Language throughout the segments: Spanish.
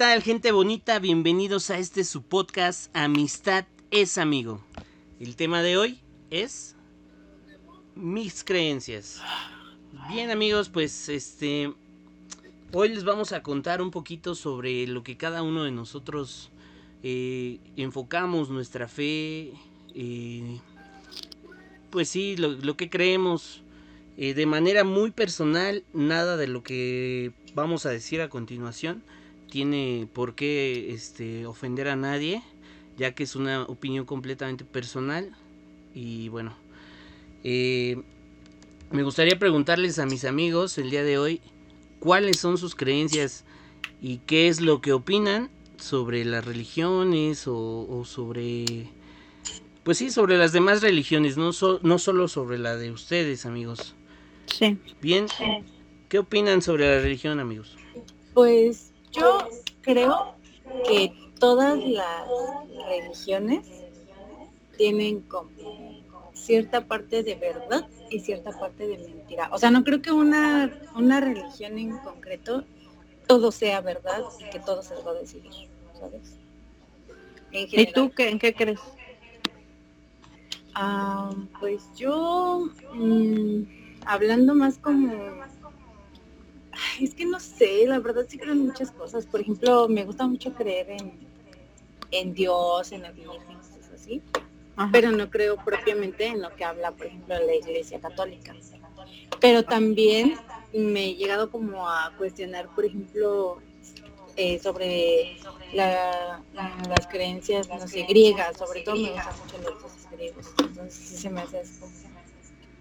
Hola, ¿qué tal, gente bonita? Bienvenidos a este su podcast Amistad es amigo. El tema de hoy es mis creencias. Bien, amigos, pues este hoy les vamos a contar un poquito sobre lo que cada uno de nosotros eh, enfocamos nuestra fe, eh, pues sí, lo, que creemos eh, de manera muy personal, nada de lo que vamos a decir a continuación tiene por qué este, ofender a nadie, ya que es una opinión completamente personal. Y bueno, eh, me gustaría preguntarles a mis amigos el día de hoy cuáles son sus creencias y qué es lo que opinan sobre las religiones o, sobre... Pues sí, sobre las demás religiones, no, no solo sobre la de ustedes, amigos. Sí. Bien, ¿qué opinan sobre la religión, amigos? Pues yo creo que todas las religiones tienen como cierta parte de verdad y cierta parte de mentira. O sea, no creo que una, una religión en concreto todo sea verdad y que todo se va a decidir, ¿sabes? ¿Y tú qué, en qué crees? Ah, pues yo, mm, hablando más como es que no sé, la verdad sí creo en muchas cosas. Por ejemplo, me gusta mucho creer en, en Dios, en la Virgen, cosas así. Pero no creo propiamente en lo que habla, por ejemplo, la Iglesia Católica. Pero también me he llegado como a cuestionar, por ejemplo, eh, sobre las creencias, no sé, griegas, sobre todo me gustan mucho los dioses griegos. Entonces sí se me hace eso.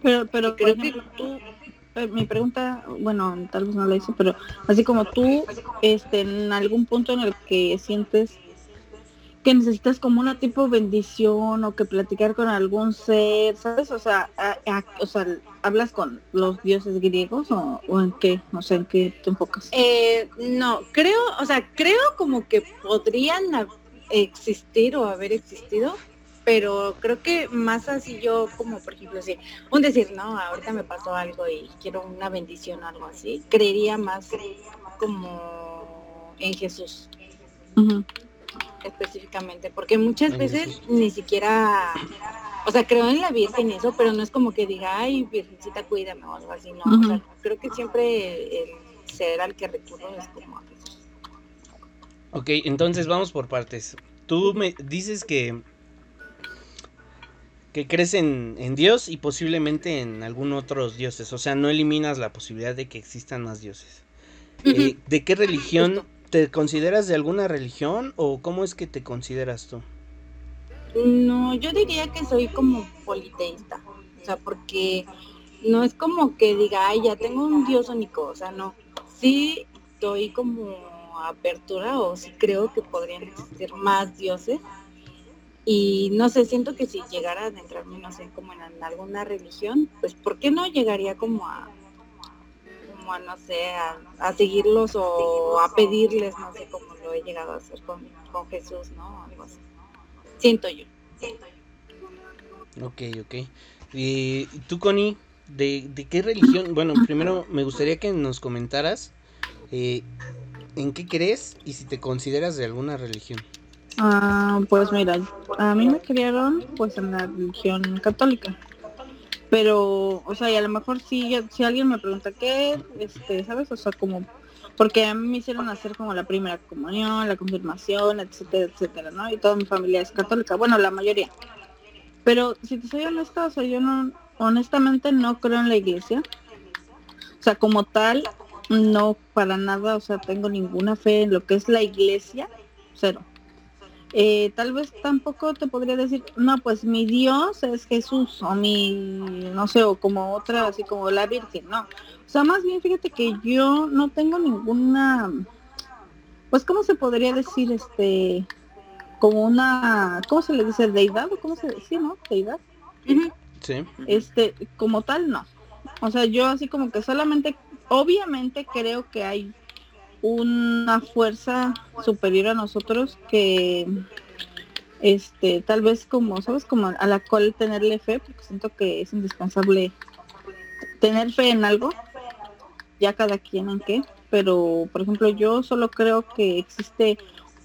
Pero, pero creo que tú mi pregunta, bueno, tal vez no la hice, pero así como tú, este, en algún punto en el que sientes que necesitas como una tipo de bendición o que platicar con algún ser, ¿sabes? O sea, o sea ¿hablas con los dioses griegos o, en qué? No sé, ¿en qué te enfocas? Eh, no, creo, o sea, creo como que podrían existir o haber existido, pero creo que más así yo como por ejemplo si un decir no ahorita me pasó algo y quiero una bendición o algo así creería más como en Jesús. Específicamente porque muchas veces ni siquiera o sea creo en la Virgen y eso pero no es como que diga ay Virgencita cuídame o algo así no o sea, creo que siempre el ser al que recurro es como a Jesús. Ok, entonces vamos por partes. Tú me dices que que crees en, Dios y posiblemente en algún otros dioses. O sea, no eliminas la posibilidad de que existan más dioses. Eh, ¿De qué religión te consideras de alguna religión o cómo es que te consideras tú? No, yo diría que soy como politeísta. O sea, porque no es como que diga, ay, ya tengo un dios único. O sea, no. Sí estoy como apertura o sí creo que podrían existir más dioses y no sé, siento que si llegara a adentrarme, no sé, como en, alguna religión, pues ¿por qué no llegaría como a, como a no sé, a, seguirlos o a pedirles, no sé, como lo he llegado a hacer con, Jesús, ¿no? Algo así. Siento yo. Ok, ok. ¿Y tú, Connie, de, de qué religión? Bueno, primero me gustaría que nos comentaras eh, en qué crees y si te consideras de alguna religión. Ah, pues mira, a mí me criaron pues en la religión católica. Pero, o sea, y a lo mejor si, si alguien me pregunta qué, este, ¿sabes? O sea, como, porque a mí me hicieron hacer como la primera comunión, la confirmación, etcétera, etcétera, ¿no? Y toda mi familia es católica, bueno, la mayoría. Pero si te soy honesta, o sea, yo no, honestamente no creo en la iglesia. O sea, como tal, no para nada, o sea, tengo ninguna fe en lo que es la iglesia, cero. Eh, tal vez tampoco te podría decir, no, pues mi Dios es Jesús, o mi, no sé, o como otra, así como la Virgen, no. O sea, más bien fíjate que yo no tengo ninguna, pues, ¿cómo se podría decir? Este, como una, ¿cómo se le dice? Deidad, o cómo se dice, ¿no? Deidad. Sí. Este, como tal, no. O sea, yo así como que solamente, obviamente creo que hay una fuerza superior a nosotros que este tal vez como sabes como a la cual tenerle fe porque siento que es indispensable tener fe en algo ya cada quien en qué pero por ejemplo yo solo creo que existe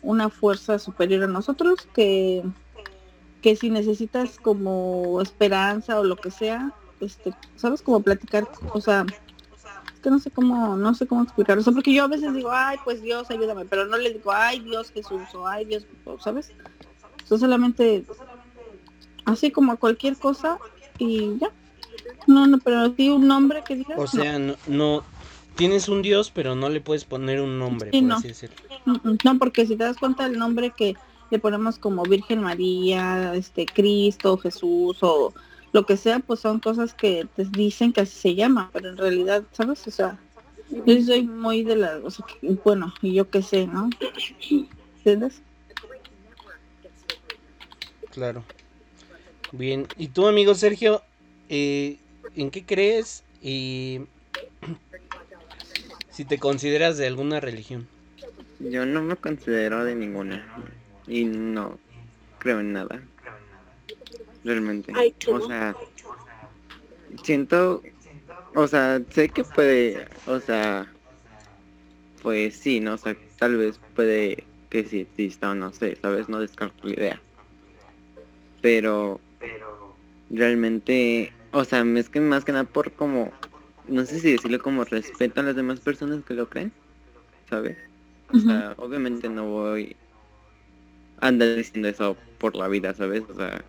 una fuerza superior a nosotros que que si necesitas como esperanza o lo que sea, este, sabes cómo platicar, o sea, que no sé cómo, no sé cómo explicar, o porque yo a veces digo, ay, pues Dios, ayúdame, pero no le digo, ay, Dios Jesús, o ay, Dios, ¿sabes? Yo solamente, así como cualquier cosa, y ya. No, no, pero sí un nombre que digas. O sea, no, tienes un Dios, pero no le puedes poner un nombre, por no. así decirlo. Mm, mm, no, porque si te das cuenta el nombre que le ponemos como Virgen María, este Cristo, Jesús o lo que sea, pues son cosas que te dicen que así se llama, pero en realidad, ¿sabes? O sea, yo soy muy de la, o sea, bueno, y yo qué sé, ¿no? ¿Entiendes? Claro. Bien, ¿y tú, amigo Sergio, eh, en qué crees y si te consideras de alguna religión? Yo no me considero de ninguna y no creo en nada. Realmente. O sea, siento, o sea, sé que puede, o sea, pues sí, ¿no? O sea, tal vez puede que sí exista o no sé, ¿sabes? No descarto la idea. Pero realmente, o sea, es que más que nada por como, no sé si decirlo como respeto a las demás personas que lo creen, ¿sabes? O sea, obviamente no voy anda diciendo eso por la vida, ¿sabes? O sea,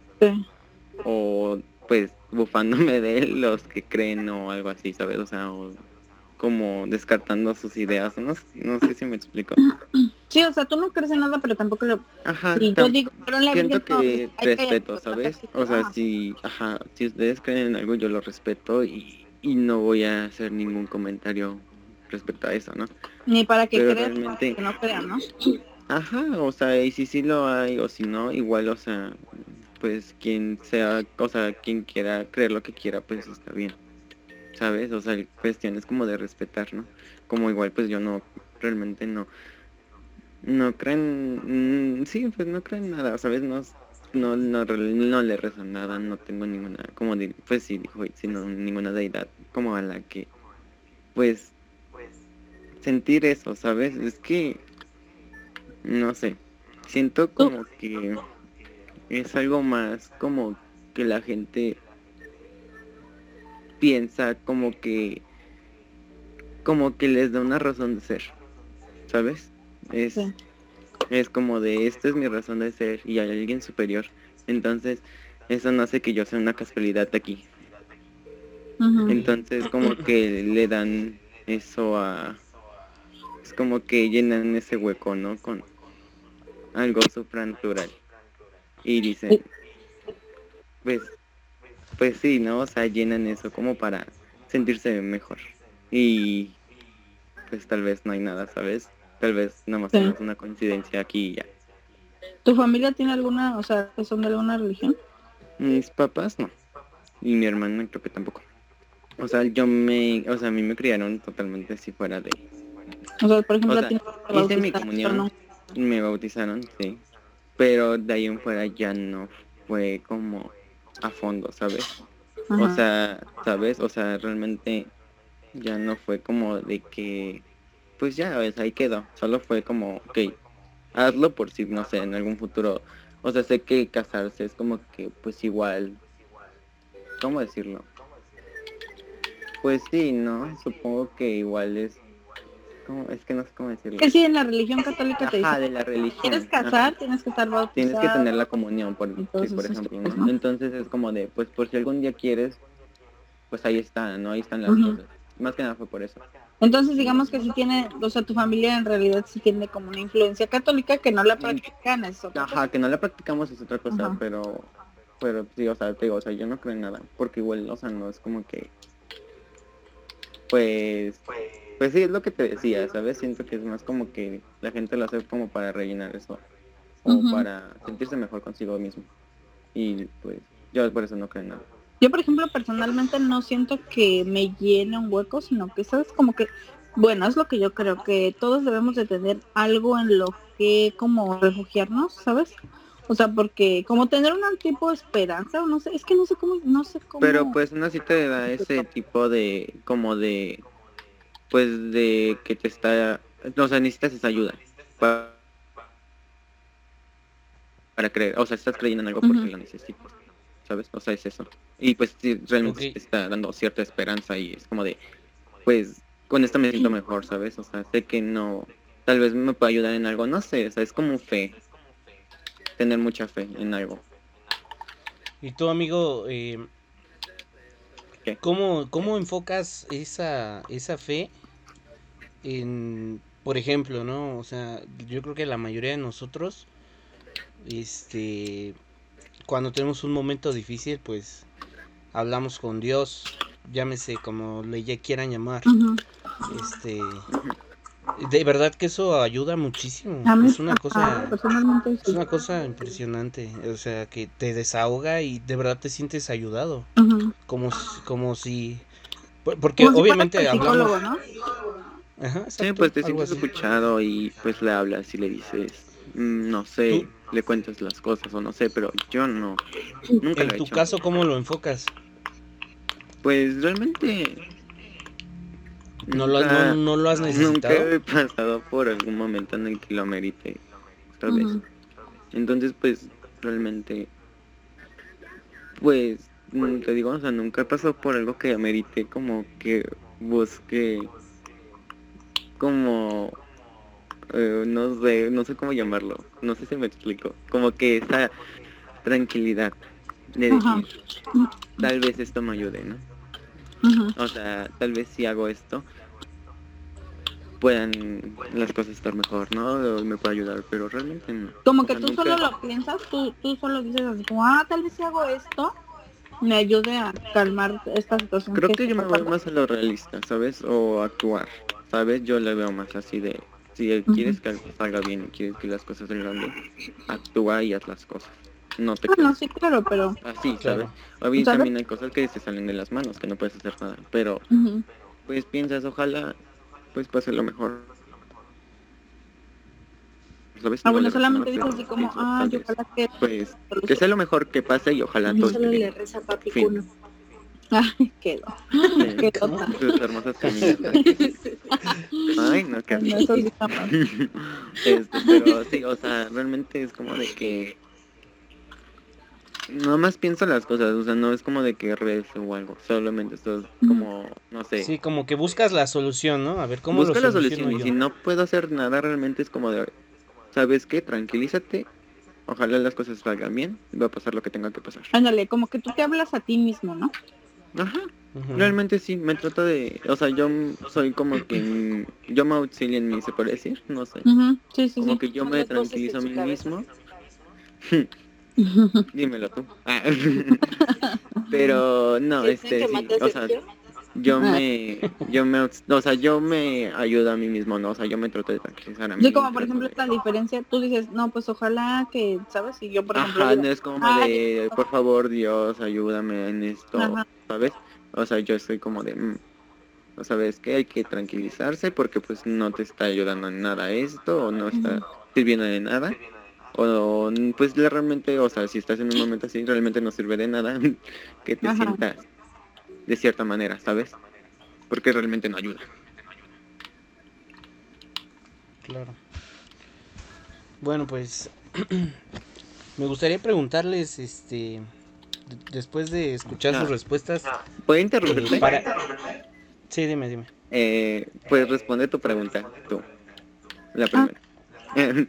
o pues bufándome de los que creen o algo así, ¿sabes? O sea, como descartando sus ideas, no, no sé si me explico. Sí, o sea, tú no crees en nada, pero tampoco lo... Ajá, yo digo, pero la siento que respeto, ¿sabes? O sea, si, ajá, si ustedes creen en algo, yo lo respeto y, y no voy a hacer ningún comentario respecto a eso, ¿no? Ni para que crean, que no crean, ¿no? Ajá, o sea, y si sí lo hay o si no, igual, o sea, pues quien sea, o sea, quien quiera creer lo que quiera, pues está bien. ¿Sabes? O sea, cuestión es como de respetar, ¿no? Como igual, pues yo no, realmente no, no creen, mm, sí, pues no creen nada, ¿sabes? No, no, no, no le rezo nada, no tengo ninguna, como, de, pues sí, dijo, sino ninguna deidad como a la que, pues, sentir eso, ¿sabes? Es que no sé, siento como que es algo más como que la gente piensa como que como que les da una razón de ser, ¿sabes? Es, es como de esta es mi razón de ser y hay alguien superior. Entonces, eso no hace que yo sea una casualidad aquí. Entonces como que le dan eso a es como que llenan ese hueco, ¿no? Con algo supranatural. Y dicen, pues, pues sí, ¿no? O sea, llenan eso como para sentirse mejor. Y pues tal vez no hay nada, ¿sabes? Tal vez nada más es una coincidencia aquí y ya. ¿Tu familia tiene alguna, o sea, son de alguna religión? Mis papás no. Y mi hermana creo que tampoco. O sea, yo me, o sea, a mí me criaron totalmente si fuera de... O sea, por ejemplo, hice mi comunión. Me bautizaron, sí. Pero de ahí en fuera ya no fue como a fondo, ¿sabes? O sea, ¿sabes? O sea, realmente ya no fue como de que, pues ya, ¿ves? ahí quedó. Solo fue como, ok, hazlo por si, no sé, en algún futuro. O sea, sé que casarse es como que, pues igual, ¿cómo decirlo? Pues sí, ¿no? Supongo que igual es es que no sé cómo decirlo. Que sí, en la religión católica te dice. de la religión. ¿Quieres casar? Tienes que estar bautizado. Tienes que tener la comunión, por, por ejemplo. Entonces es como de, pues por si algún día quieres, pues ahí está, ¿no? Ahí están las cosas. Más que nada fue por eso. Entonces digamos que si tiene, o sea, tu familia en realidad sí tiene como una influencia católica que no la practican, es otra Ajá, que no la practicamos es otra cosa, pero, pero sí, o sea, te digo, o sea, yo no creo en nada, porque igual, o sea, no es como que, pues pues sí, es lo que te decía, ¿sabes? Siento que es más como que la gente lo hace como para rellenar eso, o para sentirse mejor consigo mismo. Y pues yo por eso no creo en nada. Yo, por ejemplo, personalmente no siento que me llene un hueco, sino que, ¿sabes? Como que, bueno, es lo que yo creo, que todos debemos de tener algo en lo que como refugiarnos, ¿sabes? O sea, porque como tener un tipo de esperanza, o no sé, es que no sé cómo, no sé cómo. Pero pues no sí te da ese tipo de, como de pues de que te está, o sea, necesitas esa ayuda para, para creer, o sea, estás creyendo en algo porque Ujú. lo necesitas, ¿sabes? O sea, es eso. Y pues sí, realmente te está dando cierta esperanza y es como de, pues, con esto me siento mejor, ¿sabes? O sea, sé que no, tal vez me pueda ayudar en algo, no sé, o sea, es como fe, tener mucha fe en algo. Y tú, amigo, eh. ¿cómo, ¿cómo enfocas esa, esa fe en, por ejemplo, ¿no? O sea, yo creo que la mayoría de nosotros, este, cuando tenemos un momento difícil, pues hablamos con Dios, llámese como le ya quieran llamar, este, de verdad que eso ayuda muchísimo, es una cosa... Es una cosa impresionante, o sea, que te desahoga y de verdad te sientes ayudado, como si, como si porque Como si fuera obviamente hablamos. Ajá, Sí, pues te sientes así. escuchado y pues le hablas y le dices, mm, no sé, le cuentas las cosas o no sé, pero yo no, nunca En lo he tu hecho. caso, ¿cómo lo enfocas? Pues realmente ¿No lo, nunca- no, no lo has nunca necesitado? he pasado por algún momento en el que lo amerite, ¿sabes? Ujú. Entonces pues realmente, pues mm, te digo, o sea, nunca he pasado por algo que amerite como que busque como eh, no sé, no sé cómo llamarlo, no sé si me explico, como que esa tranquilidad de Ajá. decir, tal vez esto me ayude, ¿no? O sea, tal vez si hago esto, puedan las cosas estar mejor, ¿no? O me puede ayudar, pero realmente no. Como O que sea, tú nunca- solo lo piensas, tú, tú solo dices así como, ah, tal vez si hago esto, me ayude a calmar esta situación. Creo que que yo me voy pasando". más a lo realista, ¿sabes? O actuar, ¿sabes? Yo le veo más así de, si quieres que algo salga bien y quieres que las cosas salgan bien, actúa y haz las cosas. No te Ah, no, sí, claro, pero... así. ¿sabes? ¿Sabes? también hay cosas que se salen de las manos, que no puedes hacer nada, pero pues piensas, ojalá, pues pase lo mejor. ¿Sabes? Ah, bueno, solamente dices así como, ah, yo ojalá que... Pues, que sea lo mejor que pase y ojalá todo Solo esté le bien. reza a Papi Fin. Cuno. Ay, quedó. Sí. Hermosas. Ay, no, qué No, este, pero sí, o sea, realmente es como de que no más pienso las cosas, o sea, no es como de que rezo o algo, solamente esto es como, no sé, Sí, como que buscas la solución, ¿no? A ver cómo busca lo la solución y yo? si no puedo hacer nada realmente es como de, ¿sabes qué? Tranquilízate, ojalá las cosas salgan bien, va a pasar lo que tenga que pasar. Ándale, como que tú te hablas a ti mismo, ¿no? Ajá, realmente sí, me trato de, o sea, yo soy como que, yo me auxilio en mí, se puede decir, no sé. Ujú, Sí, sí, Como sí. que yo me tranquilizo a mí mismo. Dímelo tú. Ah. Pero no, ¿Dicen este sí, o sea? Yo me yo me o sea, yo me ayudo a mí mismo, no, o sea, yo me trato de tranquilizar a mí. Sí, como por ejemplo esta diferencia, tú dices, no, pues ojalá que, ¿sabes? Y yo, por ejemplo, Ajá, digo, no es como "Ay, de, por favor, Dios, ayúdame en esto, Ajá. ¿sabes? O sea, yo estoy como de, mm, o sabes que hay que tranquilizarse porque pues no te está ayudando en nada esto o no está sirviendo de nada. O pues realmente, o sea, si estás en un momento así, realmente no sirve de nada que te Ajá. sientas de cierta manera, ¿sabes? Porque realmente no ayuda. Claro. Bueno, pues me gustaría preguntarles, este, de- después de escuchar Ah. sus respuestas, ¿Puedo eh, interrumpirte? para... Sí, dime, dime. Eh, pues responde tu pregunta, tú. La primera.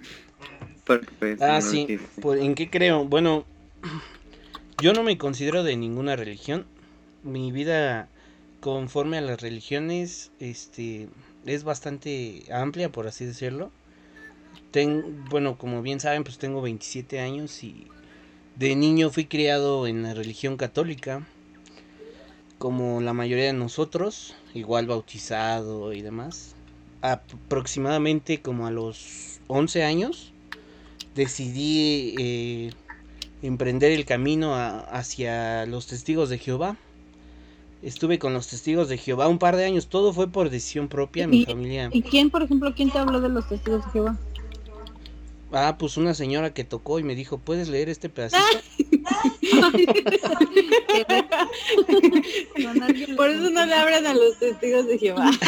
Porque, pues, Ah, no sí, pues, ¿en qué creo? Bueno, yo no me considero de ninguna religión. Mi vida conforme a las religiones, este, es bastante amplia, por así decirlo. Ten, bueno, como bien saben, pues tengo 27 años y de niño fui criado en la religión católica, como la mayoría de nosotros, igual bautizado y demás. Aproximadamente como a los 11 años decidí eh, emprender el camino hacia los testigos de Jehová. Estuve con los testigos de Jehová un par de años, todo fue por decisión propia, mi familia. ¿Y quién, por ejemplo, quién te habló de los testigos de Jehová? Ah, pues una señora que tocó y me dijo, ¿puedes leer este pedacito? Por eso no le abran a los testigos de Jehová.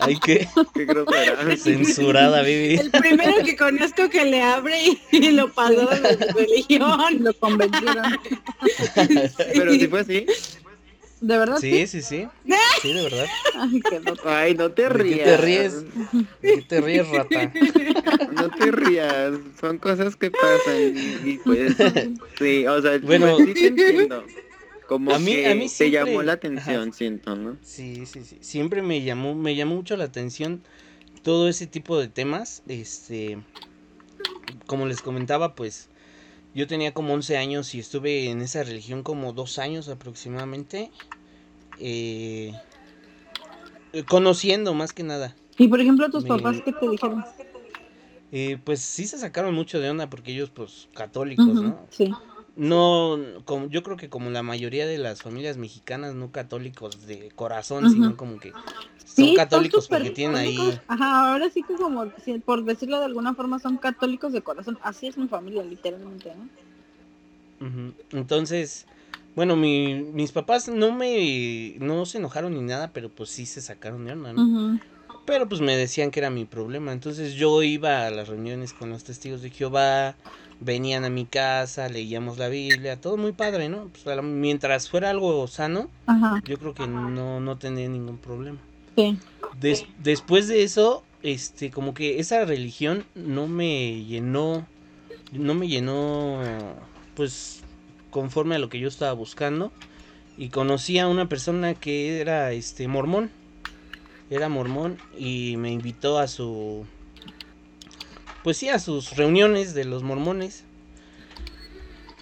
Ay, qué, Qué grosera. censurada, Vivi. El primero que conozco que le abre y, y lo pasó de su religión. Lo convencieron. Pero si fue así. ¿De verdad? Sí, sí, sí. Sí, de verdad. Ay, qué loco. Ay, no te ¿De qué rías. te ríes? ¿De qué te ríes, rata? No te rías. Son cosas que pasan. Y, y pues, sí, o sea, Bueno. sí te entiendo. Como A mí- que a mí te siempre- llamó la atención, siento, ¿no? Sí, sí, sí. Siempre me llamó, me llamó mucho la atención todo ese tipo de temas. Este, como les comentaba, pues yo tenía como 11 años y estuve en esa religión como dos años aproximadamente. eh, conociendo más que nada. Y por ejemplo, tus Me- papás, ¿qué te dijeron? Eh, pues sí se sacaron mucho de onda porque ellos pues católicos, ¿no? Sí. No, como, yo creo que como la mayoría de las familias mexicanas, no católicos de corazón, sino como que son Sí, católicos son porque tienen ahí... Ajá, ahora sí que como, por decirlo de alguna forma, son católicos de corazón. Así es mi familia, literalmente, ¿no? Entonces, bueno, mi, mis papás no me, no se enojaron ni nada, pero pues sí se sacaron de onda, ¿no? Pero pues me decían que era mi problema. Entonces yo iba a las reuniones con los testigos de Jehová, venían a mi casa, leíamos la Biblia, todo muy padre, ¿no? Pues, mientras fuera algo sano, Ajá, yo creo que no, no tendría ningún problema. sí. Des- después de eso, este, como que esa religión no me llenó, no me llenó, pues, conforme a lo que yo estaba buscando. Y conocí a una persona que era, este, mormón. Era mormón y me invitó a su, pues sí, a sus reuniones de los mormones.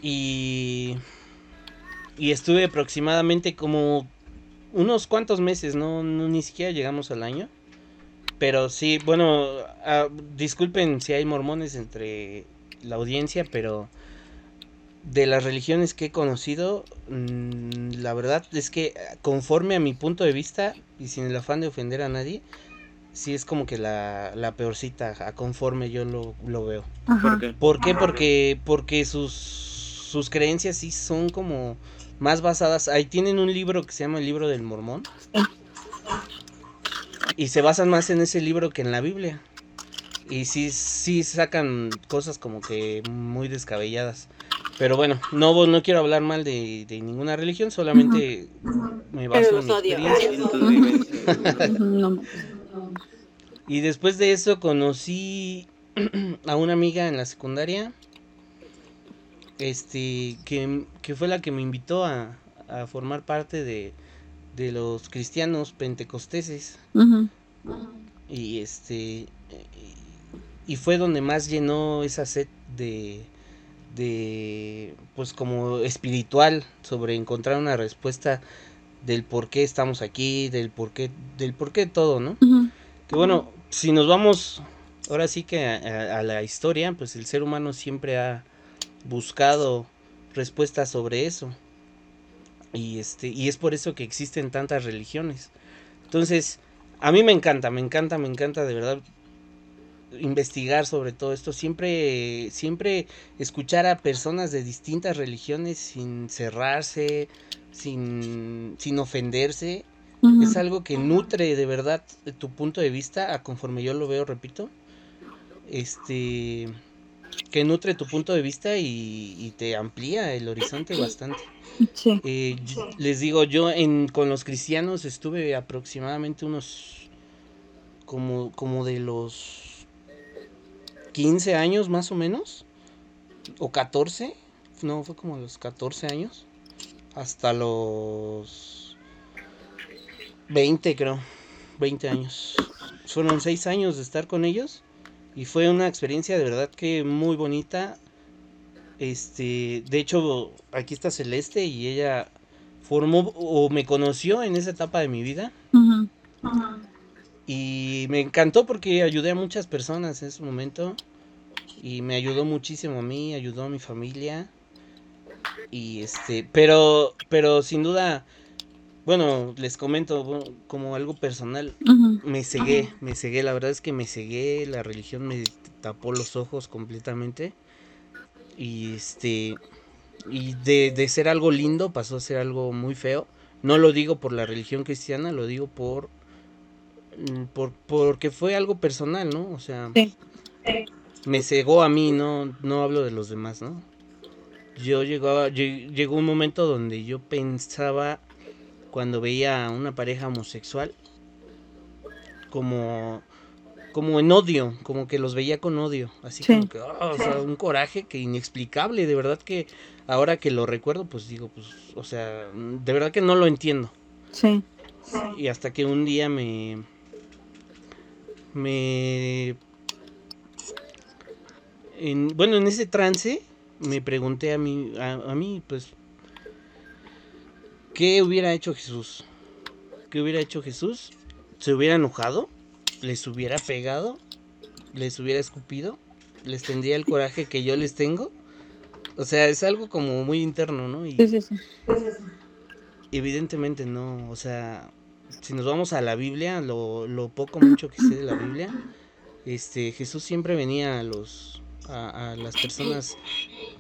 Y, y estuve aproximadamente como unos cuantos meses, no, ni siquiera llegamos al año. Pero sí, bueno, ah, disculpen si hay mormones entre la audiencia, pero de las religiones que he conocido, mm, la verdad es que ah, conforme a mi punto de vista y sin el afán de ofender a nadie, sí es como que la, la peorcita, a conforme yo lo, lo veo. Ajá. ¿Por qué? ¿Por qué? Porque, porque sus, sus creencias sí son como más basadas. Ahí tienen un libro que se llama el libro del mormón. Y se basan más en ese libro que en la Biblia. Y sí, sí sacan cosas como que muy descabelladas. Pero bueno, no, no quiero hablar mal de, de ninguna religión, solamente me baso Pero en mi los odio. experiencia. Y después de eso conocí a una amiga en la secundaria. Este, que, que fue la que me invitó a, a formar parte de, de los cristianos pentecosteses. Y este, y fue donde más llenó esa sed de, de, pues como espiritual, sobre encontrar una respuesta del por qué estamos aquí, del por qué, del por qué todo, ¿no? Bueno, si nos vamos ahora sí que a, a- a la historia, pues el ser humano siempre ha buscado respuestas sobre eso. Y este, y es por eso que existen tantas religiones. Entonces, a mí me encanta, me encanta, me encanta de verdad investigar sobre todo esto, siempre siempre escuchar a personas de distintas religiones sin cerrarse, sin sin ofenderse, Es algo que nutre de verdad tu punto de vista, a conforme yo lo veo, repito. Este. Que nutre tu punto de vista y, y te amplía el horizonte bastante. Sí. Eh, yo- les digo, yo en, con los cristianos estuve aproximadamente unos. Como, como de los 15 años más o menos. O 14. No, fue como los 14 años. Hasta los 20 creo. 20 años. Fueron 6 años de estar con ellos. Y fue una experiencia de verdad que muy bonita. Este, de hecho, aquí está Celeste y ella formó o me conoció en esa etapa de mi vida. Y me encantó porque ayudé a muchas personas en ese momento. Y me ayudó muchísimo a mí, ayudó a mi familia. Y este, pero, pero sin duda, bueno, les comento bueno, como algo personal. Me cegué, me cegué, la verdad es que me cegué, la religión me tapó los ojos completamente. Y este y de, de ser algo lindo pasó a ser algo muy feo. No lo digo por la religión cristiana, lo digo por, mm, por porque fue algo personal, ¿no? O sea, Sí. me cegó a mí, no, no hablo de los demás, ¿no? Yo llegaba, lle- llegó un momento donde yo pensaba cuando veía a una pareja homosexual como como en odio, como que los veía con odio, así Sí. como que, o sea, un coraje que inexplicable, de verdad que ahora que lo recuerdo, pues digo, pues, o sea, de verdad que no lo entiendo. Sí. Y hasta que un día me. Me. En, bueno, en ese trance me pregunté a mí, a, a mí, pues. ¿Qué hubiera hecho Jesús? ¿Qué hubiera hecho Jesús? ¿Se hubiera enojado? ¿Les hubiera pegado? ¿Les hubiera escupido? ¿Les tendría el coraje que yo les tengo? O sea, es algo como muy interno, ¿no? Y, Sí, sí, sí. Evidentemente no, o sea, si nos vamos a la Biblia, lo, lo poco mucho que sé de la Biblia, este Jesús siempre venía a los a, a las personas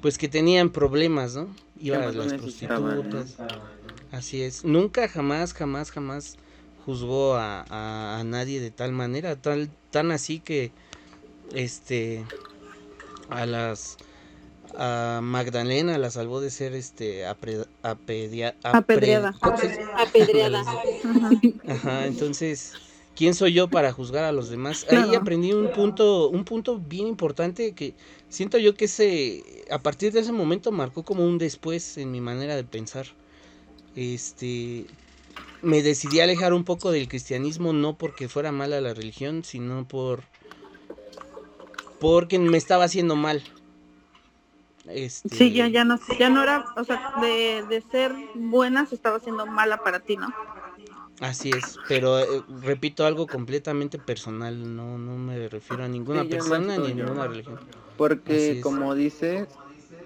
pues que tenían problemas, ¿no? Iba a las prostitutas. Así es. Nunca jamás jamás jamás juzgó a, a, a nadie de tal manera, tal tan así que este a las a Magdalena la salvó de ser este apre- apedia- apre- Apedreada. ¿cómo se dice? Apedreada. Ajá. Ajá, entonces, ¿quién soy yo para juzgar a los demás? Ahí Claro. aprendí un punto, un punto bien importante que siento yo que ese, a partir de ese momento marcó como un después en mi manera de pensar. Este, me decidí a alejar un poco del cristianismo, no porque fuera mala la religión, sino por, porque me estaba haciendo mal. Este, Sí, ya, ya no, ya no era, o sea, de, de ser buena se estaba haciendo mala para ti, ¿no? Así es, pero eh, repito algo completamente personal, no, no me refiero a ninguna Sí, persona ni a ninguna religión. Porque como dices,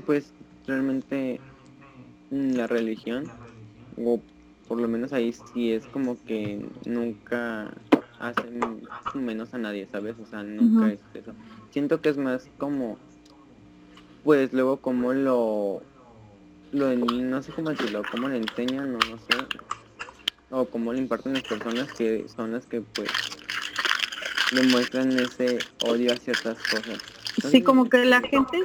pues realmente mm, la religión, o por lo menos ahí sí es como que nunca hacen menos a nadie, ¿sabes? O sea, nunca es eso. Siento que es más como, pues luego como lo, lo en- no sé cómo decirlo, cómo le enseñan, no, no sé, o cómo le imparten las personas que son las que pues demuestran ese odio a ciertas cosas. Sí, como que la gente,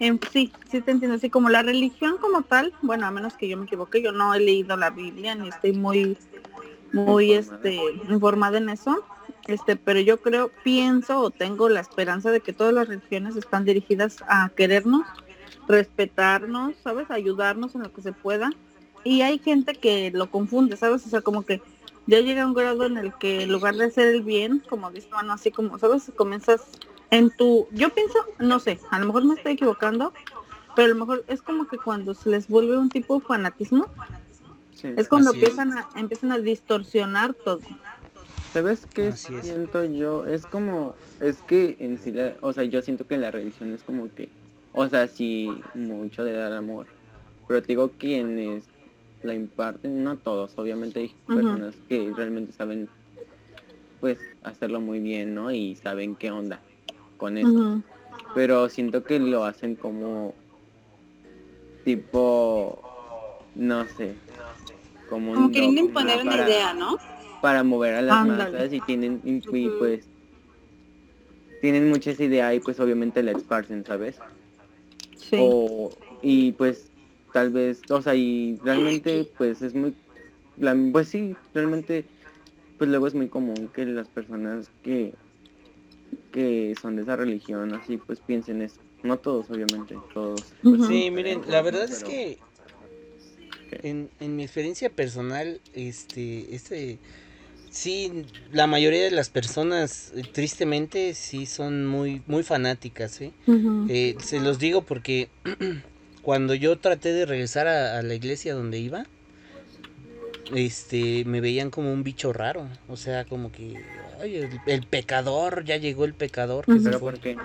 en, sí, sí te entiendo, así como la religión como tal, bueno, a menos que yo me equivoque, yo no he leído la Biblia ni estoy muy, muy, este, informada en eso, este, pero yo creo, pienso o tengo la esperanza de que todas las religiones están dirigidas a querernos, respetarnos, ¿sabes? Ayudarnos en lo que se pueda. Y hay gente que lo confunde, ¿sabes? O sea, como que ya llega un grado en el que en lugar de hacer el bien, como dice mano, así como, ¿sabes? Comienzas en tu, yo pienso, no sé, a lo mejor me estoy equivocando, pero a lo mejor es como que cuando se les vuelve un tipo de fanatismo, Sí. es cuando es. empiezan a, empiezan a distorsionar todo. ¿Sabes qué Así es. siento yo? Es como, es que en sí, la- o sea, yo siento que la religión es como que, o sea, sí, mucho de dar amor, pero te digo quienes la imparten, no todos, obviamente hay personas que realmente saben, pues, hacerlo muy bien, ¿no? Y saben qué onda con eso, pero siento que lo hacen como, tipo, no sé, como, Como un queriendo imponer una para- idea, ¿no? para mover a las Ándale. masas y tienen y, pues tienen mucha esa idea y pues obviamente la esparcen, ¿sabes? Sí. O y pues tal vez, o sea, y realmente pues es muy la- pues sí, realmente pues luego es muy común que las personas que que son de esa religión así pues piensen eso. No todos, obviamente, todos. pues. Sí, miren, la verdad es que en, en mi experiencia personal, este, este, sí, la mayoría de las personas, eh, tristemente, sí son muy, muy fanáticas, ¿eh? Ujú. Eh, se los digo porque cuando yo traté de regresar a, a la iglesia donde iba, este, me veían como un bicho raro, o sea, como que, ay, el, el pecador, ya llegó el pecador que se Pero. ¿por qué?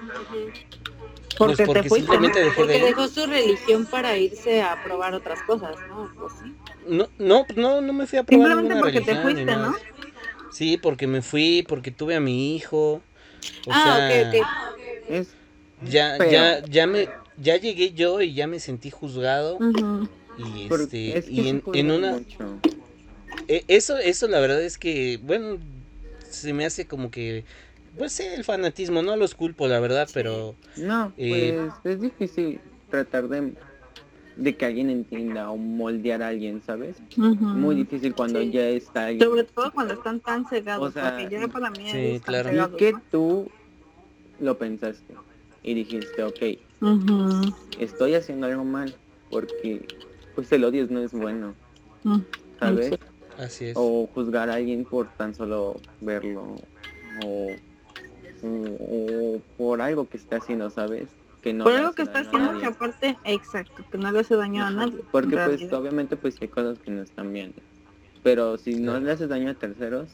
Porque Pues porque dejó su religión para irse a probar otras cosas, ¿no? Pues sí. No, no, no, no me fui a probar Simplemente ninguna porque te fuiste. ¿no? Sí, porque me fui, porque tuve a mi hijo. O ah, sea, ok, ok. Ya, Pero- ya, ya me, ya llegué yo y ya me sentí juzgado. Ujú. Y este, es que y en, una, mucho. E- eso, eso la verdad es que, bueno, se me hace como que, pues sí, el fanatismo, no los culpo, la verdad, pero No, Eh, pues es difícil tratar de, de que alguien entienda o moldear a alguien, ¿sabes? Muy difícil cuando Sí. ya está alguien. Sobre todo cuando están tan cegados, O sea, porque ya para mí sí, claro. Y cegados. que tú lo pensaste y dijiste, ok, estoy haciendo algo mal porque pues el odio no es bueno. ¿sabes? Sí. Así es. O juzgar a alguien por tan solo verlo o, o- o por algo que está haciendo, ¿sabes? Que no Por algo que está haciendo que aparte, exacto, que no le hace daño a nadie. Porque pues realidad. obviamente pues hay cosas que no están bien. Pero si no le haces daño a terceros,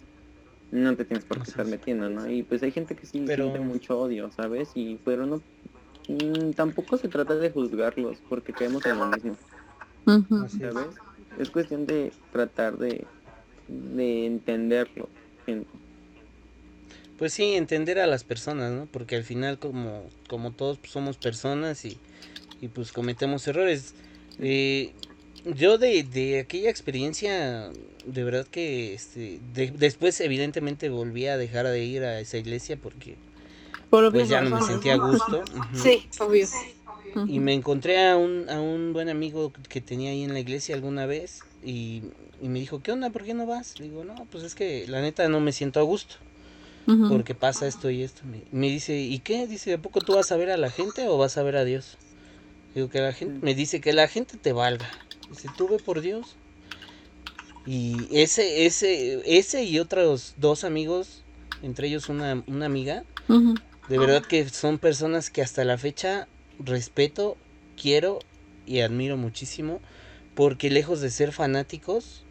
no te tienes por qué estar es. metiendo, ¿no? Y pues hay gente que sí Pero- siente mucho odio, ¿sabes? Y pero no mm, tampoco se trata de juzgarlos porque creemos en lo mismo. ¿sabes? Es cuestión de tratar de, de entenderlo. en- Pues sí, entender a las personas, ¿no? Porque al final como, como todos pues, somos personas y, y, pues cometemos errores. Eh, yo de, de aquella experiencia, de verdad que este, de- después evidentemente volví a dejar de ir a esa iglesia porque Por pues ya no me sentía a gusto. ujú. Sí, obvio. Y me encontré a un, a un buen amigo que tenía ahí en la iglesia alguna vez y, y me dijo, ¿qué onda? ¿Por qué no vas? Le digo, no, pues es que la neta no me siento a gusto porque pasa esto y esto. Me, me dice, ¿y qué? Dice, ¿a poco tú vas a ver a la gente o vas a ver a Dios? Digo, que la gente, me dice que la gente te valga. Dice, tú ve por Dios. Y ese, ese, ese y otros dos amigos, entre ellos una, una amiga, de verdad que son personas que hasta la fecha respeto, quiero y admiro muchísimo, porque lejos de ser fanáticos,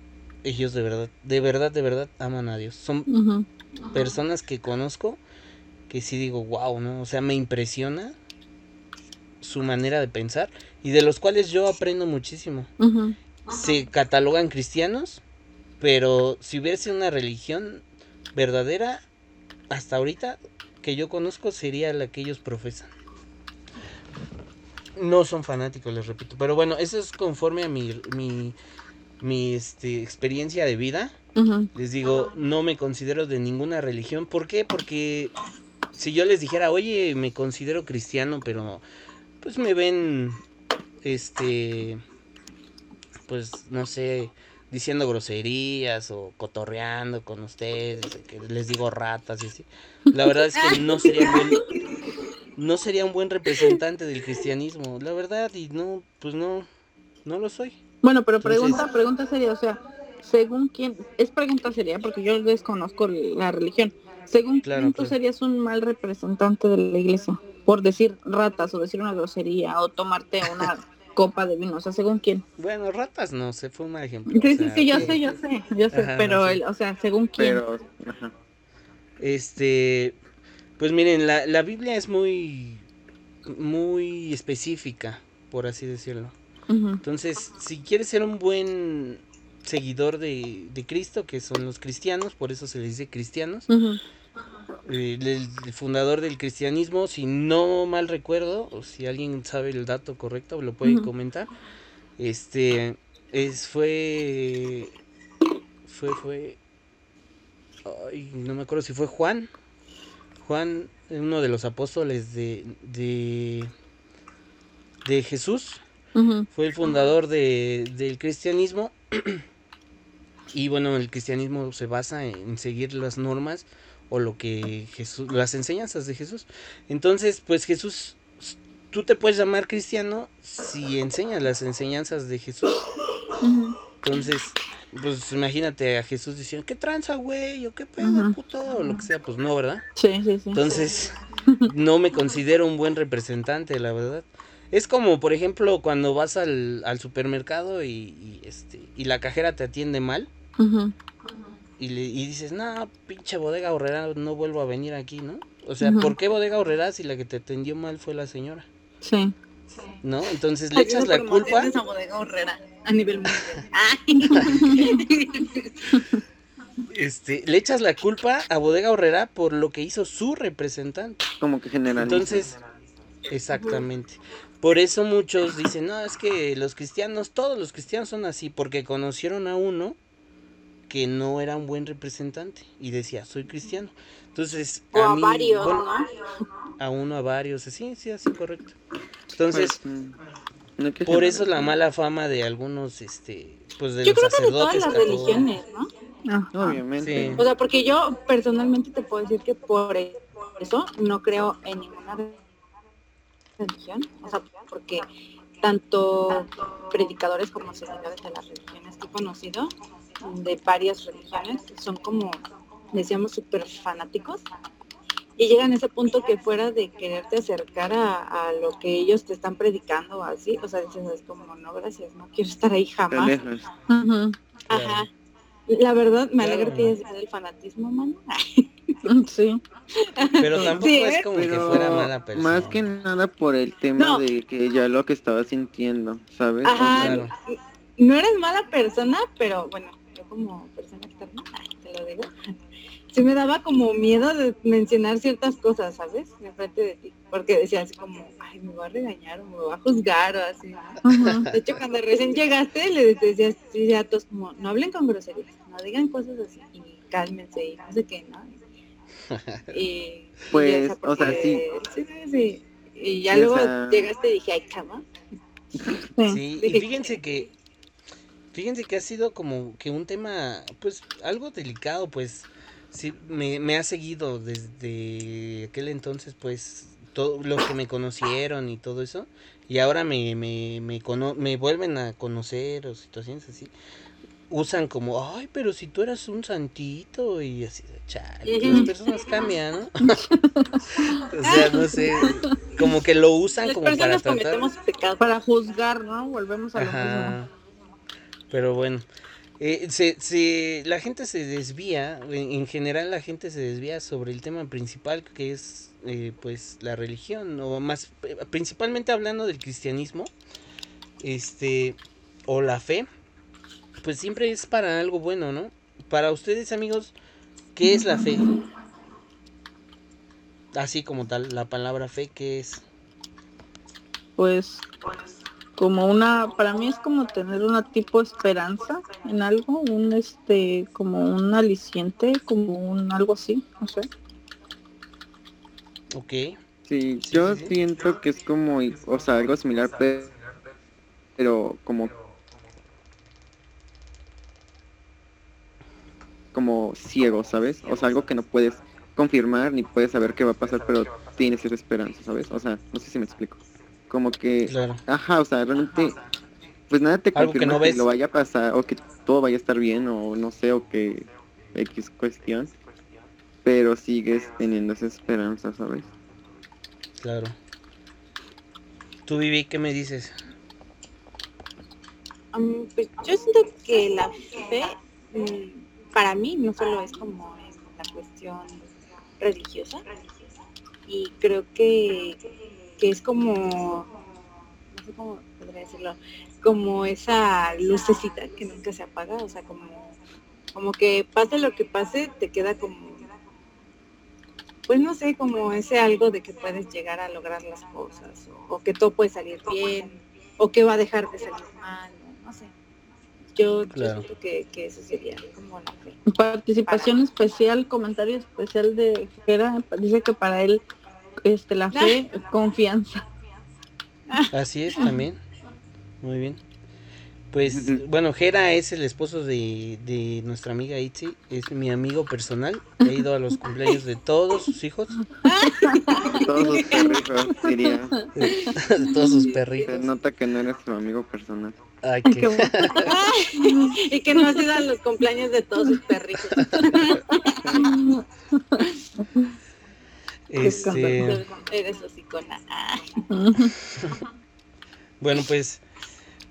ellos de verdad, de verdad, de verdad aman a Dios. Son personas que conozco que sí digo, wow, ¿no? O sea, me impresiona su manera de pensar y de los cuales yo aprendo muchísimo. Se catalogan cristianos, pero si hubiese una religión verdadera, hasta ahorita que yo conozco sería la que ellos profesan. No son fanáticos, les repito. Pero bueno, eso es conforme a mi, mi, mi este, experiencia de vida. Les digo, no me considero de ninguna religión. ¿Por qué? Porque si yo les dijera, oye, me considero cristiano, pero pues me ven, este, pues no sé, diciendo groserías o cotorreando con ustedes, de que les digo ratas y así. La verdad es que no sería no sería un buen representante del cristianismo, la verdad, y no, pues no, no lo soy. Bueno, pero Entonces- pregunta, pregunta seria, o sea, según quién, es pregunta seria porque yo desconozco la religión. Según Claro, quién tú claro. serías un mal representante de la iglesia, por decir ratas o decir una grosería o tomarte una copa de vino, o sea, según quién. Bueno, ratas no, se fue un mal ejemplo. Sí, o sea, sí, yo que- sé, yo sé, yo sé, Ajá, pero, sí. el, o sea, según quién. Pero, ajá. Este, pues miren, la, la Biblia es muy, muy específica, por así decirlo. Entonces, si quieres ser un buen seguidor de, de Cristo, que son los cristianos, por eso se les dice cristianos, eh, el, el fundador del cristianismo, si no mal recuerdo, o si alguien sabe el dato correcto, lo puede comentar. Este, es, fue, fue, fue, ay, no me acuerdo si fue Juan, Juan, uno de los apóstoles de, de, de Jesús, fue el fundador de, del cristianismo. Y bueno, el cristianismo se basa en seguir las normas o lo que Jesús, las enseñanzas de Jesús. Entonces, pues Jesús, tú te puedes llamar cristiano si enseñas las enseñanzas de Jesús. Entonces, pues imagínate a Jesús diciendo, ¿qué tranza, güey? O qué pedo, Ujú. puto, o lo que sea, pues no, ¿verdad? Sí, sí, sí. Entonces, no me considero un buen representante, la verdad. Es como, por ejemplo, cuando vas al, al supermercado y, y, este y la cajera te atiende mal Ujú, y, le, y dices, no, pinche bodega horrera, no vuelvo a venir aquí, ¿no? O sea. ¿por qué bodega horrera si la que te atendió mal fue la señora? Sí. ¿No? Entonces le echas la culpa. Esa bodega horrera a nivel mundial. Este, le echas la culpa a Bodega Horrera por lo que hizo su representante. Como que generaliza. Entonces, exactamente. Por eso muchos dicen, no, es que los cristianos, todos los cristianos son así, porque conocieron a uno que no era un buen representante y decía, soy cristiano. Entonces, O a mí, varios, bueno, ¿no? a uno, a varios, sí, sí, así correcto. Entonces, mm, no por eso la mala fama de algunos, este, pues de Yo los creo que de todas sacerdotes las religiones, ¿no? Ajá. Obviamente. Sí. O sea, porque yo personalmente te puedo decir que por eso no creo en ninguna religión. O sea, porque tanto predicadores como seguidores de las religiones que he conocido, de varias religiones, son como, decíamos, súper fanáticos. Y llegan a ese punto que fuera de quererte acercar a, a lo que ellos te están predicando o así, o sea, dices, es como, no, gracias, no quiero estar ahí jamás. Ajá. La verdad, me Claro. alegra que hayas dejado el fanatismo, mano. Sí. Pero tampoco Sí, es como que fuera mala persona. más que nada por el tema No. de que ya lo que estaba sintiendo, ¿sabes? Ajá. Claro. No eres mala persona, pero bueno, yo como persona externa, te lo digo, sí me daba como miedo de mencionar ciertas cosas, ¿sabes? De frente de ti. Porque decía así como, ay, me va a regañar o me va a juzgar o así. De hecho, cuando recién llegaste, le decías sí, a todos como, no hablen con groserías, no digan cosas así y cálmense y no sé qué, ¿no? Y, Pues, y, o sea, porque- sí, sí, sí. Y ya Sí, luego llegaste y dije, ay, cama. Sí. Sí, y fíjense que fíjense que ha sido como que un tema pues algo delicado, pues sí me, me ha seguido desde aquel entonces pues todos los que me conocieron y todo eso y ahora me me, me, cono- me vuelven a conocer o situaciones así usan como ay pero si tú eras un santito y así chale, que las personas cambian ¿no? o sea no sé como que lo usan Las como para tratar cometemos pecados. Para juzgar, ¿no? Volvemos a lo mismo. Ajá. Pero bueno, eh, se, se- la gente se desvía, en, en general la gente se desvía sobre el tema principal que es eh, pues la religión, o más eh, principalmente hablando del cristianismo, este, o la fe, pues siempre es para algo bueno, ¿no? Para ustedes amigos, ¿qué es la fe? Así como tal, la palabra fe, ¿qué es? Pues como una, para mí es como tener una tipo esperanza en algo, un este, como un aliciente, como un algo así, no sé. Ok, Sí, Sí, yo sí, sí. siento que es como, o sea, algo similar, pe- pero como como ciego, ¿sabes? O sea, algo que no puedes confirmar ni puedes saber qué va a pasar, pero tienes esa esperanza, ¿sabes? O sea, no sé si me explico. Como que, claro. ajá, o sea, realmente, pues nada te Algo que confirma no que, ves. lo vaya a pasar o que todo vaya a estar bien o no sé, o que X cuestión, pero sigues teniendo esa esperanza, ¿sabes? Claro. Tú, Vivi, ¿qué me dices? Pues yo siento que la fe, mm, para mí, no solo es como la cuestión religiosa, y creo que, que es como, no sé cómo podría decirlo, como esa lucecita que nunca se apaga, o sea, como, como que pase lo que pase, te queda como, pues no sé, como ese algo de que puedes llegar a lograr las cosas, o, o que todo puede salir bien, o que va a dejar de salir mal, no, No sé. Yo, yo Claro. siento que, que eso sería como la fe. Participación especial, comentario especial de Jera, dice que para él este la fe, confianza. Así es, también. Muy bien. Pues, bueno, Jera es el esposo de, de nuestra amiga Itzi, es mi amigo personal. He ido a los cumpleaños de todos sus hijos, Todos los perritos, diría. de todos sus Se perritos. nota que no eres tu amigo personal. Ay, Qué y que no ha sido a los cumpleaños de todos sus perritos. Este, Eres hocicona. Bueno, pues,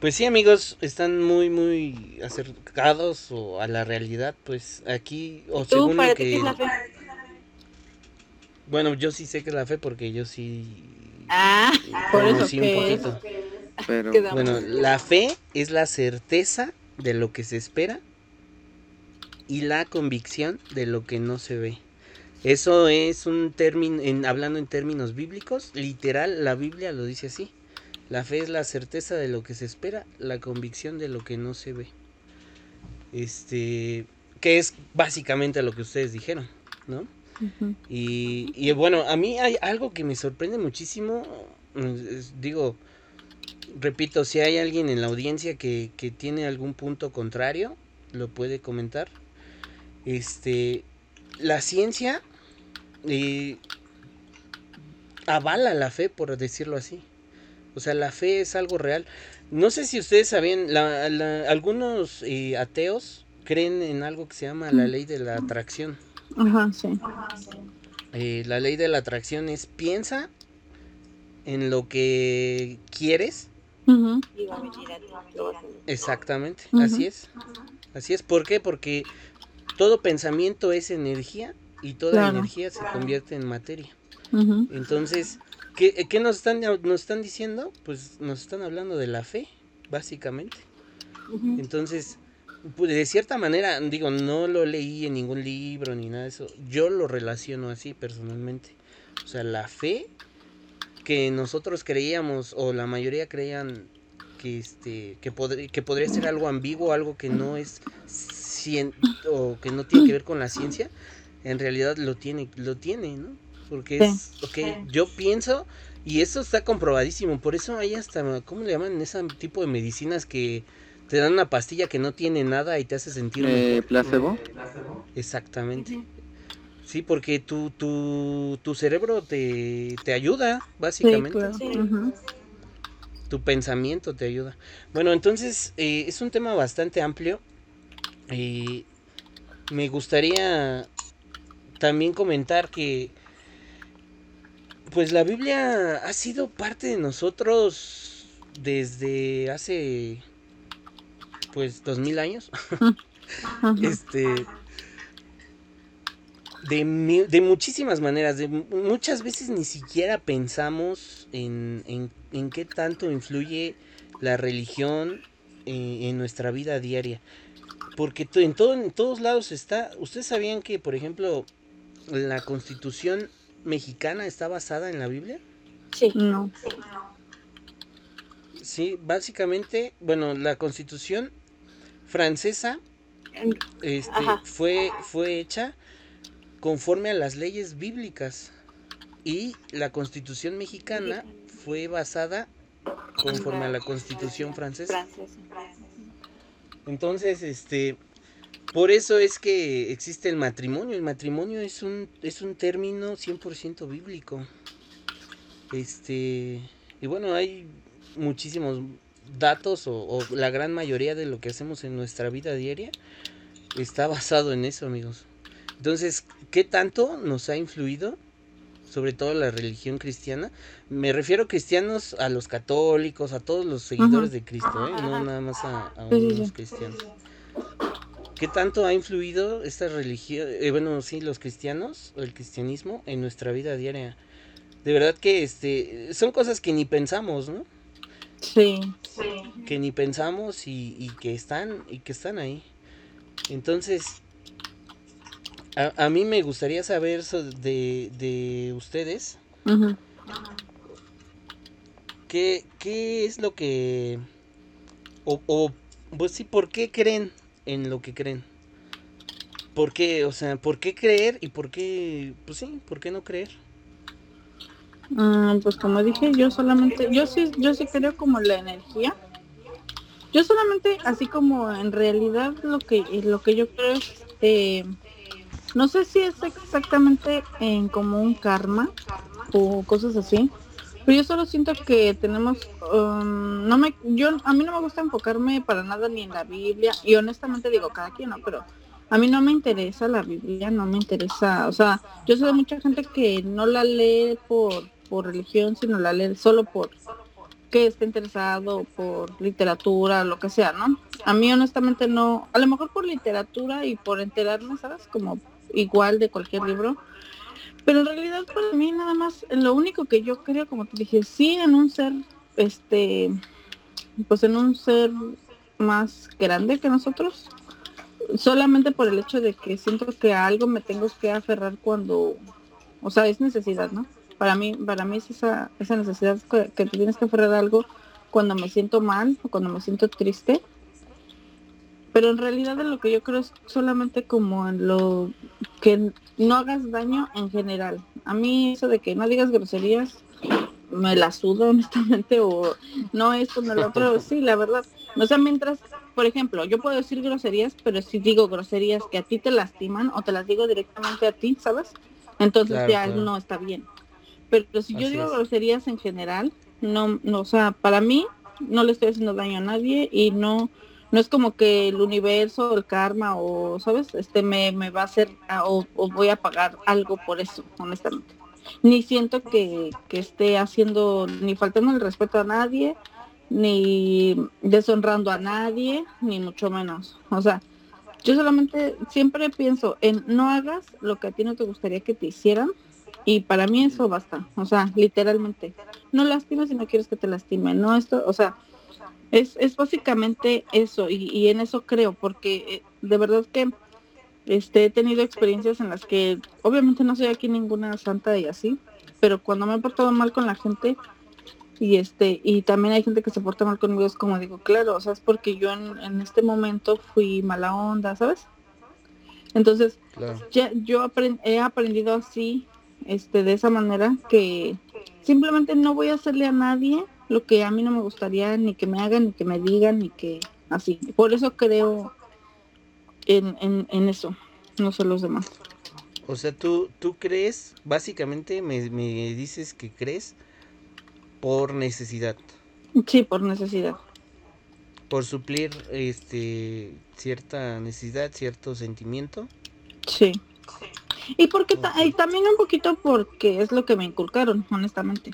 pues sí, amigos, están muy, muy acercados o a la realidad, pues aquí, o ¿Tú, según para lo que, es la fe? bueno, yo sí sé que es la fe porque yo sí Ah, Por eso conocí un poquito. Pero. Bueno, la fe es la certeza de lo que se espera y la convicción de lo que no se ve. Eso es un término, en, hablando en términos bíblicos, literal, la Biblia lo dice así. La fe es la certeza de lo que se espera, la convicción de lo que no se ve. Este, que es básicamente lo que ustedes dijeron, ¿no? y, y, bueno, a mí hay algo que me sorprende muchísimo. digo, repito, si hay alguien en la audiencia que, que tiene algún punto contrario, lo puede comentar. Este, la ciencia eh, avala la fe, por decirlo así. O sea, la fe es algo real. No sé si ustedes sabían, algunos eh, ateos creen en algo que se llama la ley de la atracción. Ajá, sí. Eh, la ley de la atracción es piensa en lo que quieres. Exactamente, así es. Así es. ¿Por qué? Porque todo pensamiento es energía y toda energía se convierte en materia. Entonces, ¿qué, ¿qué, nos, están, nos están diciendo? Pues nos están hablando de la fe, básicamente. Entonces, pues, de cierta manera, digo, no lo leí en ningún libro ni nada de eso. Yo lo relaciono así personalmente. O sea, la fe que nosotros creíamos, o la mayoría creían que este que, que podría ser algo ambiguo, algo que no es o que no tiene que ver con la ciencia, en realidad lo tiene, lo tiene, ¿no? Porque es, ok, yo pienso, y eso está comprobadísimo, por eso hay hasta, ¿cómo le llaman? Ese tipo de medicinas que te dan una pastilla que no tiene nada y te hace sentir... Eh, ¿Placebo? Exactamente. Sí, porque tu, tu, tu cerebro te, te ayuda, básicamente. Tu pensamiento te ayuda. Bueno, entonces eh, es un tema bastante amplio. Y me gustaría también comentar que pues la Biblia ha sido parte de nosotros desde hace pues dos mil años. este de, de, muchísimas maneras, de muchas veces ni siquiera pensamos en, en, en qué tanto influye la religión eh, en nuestra vida diaria. Porque en, todo, en todos lados está. ¿Ustedes sabían que, por ejemplo, la constitución mexicana está basada en la Biblia? Sí. No. Sí, básicamente, bueno, la constitución francesa este, fue, fue hecha conforme a las leyes bíblicas y la constitución mexicana fue basada conforme a la constitución francesa. Entonces, este, por eso es que existe el matrimonio. El matrimonio es un, es un término 100% bíblico. Este, y bueno, hay muchísimos datos o, la gran mayoría de lo que hacemos en nuestra vida diaria está basado en eso, amigos. Entonces, ¿qué tanto nos ha influido? Sobre todo la religión cristiana. Me refiero a cristianos, a los católicos, a todos los seguidores de Cristo, ¿eh? no nada más a, a unos cristianos. ¿Qué tanto ha influido esta religión, eh, bueno, sí, los cristianos, el cristianismo, en nuestra vida diaria? De verdad que este son cosas que ni pensamos, ¿no? Sí. Que ni pensamos y, y que están y que están ahí. Entonces, a, mí me gustaría saber de, de ustedes. ¿qué, ¿Qué es lo que... O, o, pues sí, ¿por qué creen en lo que creen? ¿Por qué? O sea, ¿por qué creer y por qué... Pues sí, ¿por qué no creer? Mm, pues como dije, yo solamente... Yo sí, yo sí creo como la energía. Yo solamente, así como en realidad lo que, lo que yo creo es... Eh, no sé si es exactamente en como un karma o cosas así, pero yo solo siento que tenemos, um, no me, yo, a mí no me gusta enfocarme para nada ni en la Biblia y honestamente digo cada quien, no, pero a mí no me interesa la Biblia, no me interesa, o sea, yo sé de mucha gente que no la lee por, por religión, sino la lee solo por que esté interesado por literatura, lo que sea, ¿no? A mí honestamente no, a lo mejor por literatura y por enterarme, ¿sabes? Como igual de cualquier libro. Pero en realidad para mí nada más, lo único que yo creo, como te dije, sí en un ser, este, pues en un ser más grande que nosotros, solamente por el hecho de que siento que a algo me tengo que aferrar cuando, o sea, es necesidad, ¿no? Para mí, para mí es esa, esa necesidad que, tienes que aferrar algo cuando me siento mal o cuando me siento triste. Pero en realidad en lo que yo creo es solamente como en lo que no hagas daño en general. A mí eso de que no digas groserías me la sudo honestamente o no esto, no lo otro, sí, la verdad. O sea, mientras, por ejemplo, yo puedo decir groserías, pero si digo groserías que a ti te lastiman o te las digo directamente a ti, ¿sabes? Entonces Claro, ya claro. no está bien. Pero si yo digo es. groserías en general, no, no, o sea, para mí no le estoy haciendo daño a nadie y no no es como que el universo, el karma o, ¿sabes? Este me, me va a hacer o, o voy a pagar algo por eso, honestamente. Ni siento que, que esté haciendo, ni faltando el respeto a nadie, ni deshonrando a nadie, ni mucho menos. O sea, yo solamente siempre pienso en no hagas lo que a ti no te gustaría que te hicieran y para mí eso basta. O sea, literalmente. No lastimes si no quieres que te lastimen. No esto, o sea, es, es básicamente eso y, y en eso creo porque eh, de verdad que este, he tenido experiencias en las que obviamente no soy aquí ninguna santa y así, pero cuando me he portado mal con la gente y este y también hay gente que se porta mal conmigo es como digo claro o sea es porque yo en, en este momento fui mala onda sabes entonces Claro. ya yo he aprendido así este de esa manera que simplemente no voy a hacerle a nadie lo que a mí no me gustaría ni que me hagan ni que me digan ni que así. Por eso creo en, en, en eso no sé los demás. O sea, tú, tú crees, básicamente me, me dices que crees por necesidad, sí por necesidad. Por suplir este cierta necesidad, cierto sentimiento. sí. Y porque ta- y también un poquito porque es lo que me inculcaron honestamente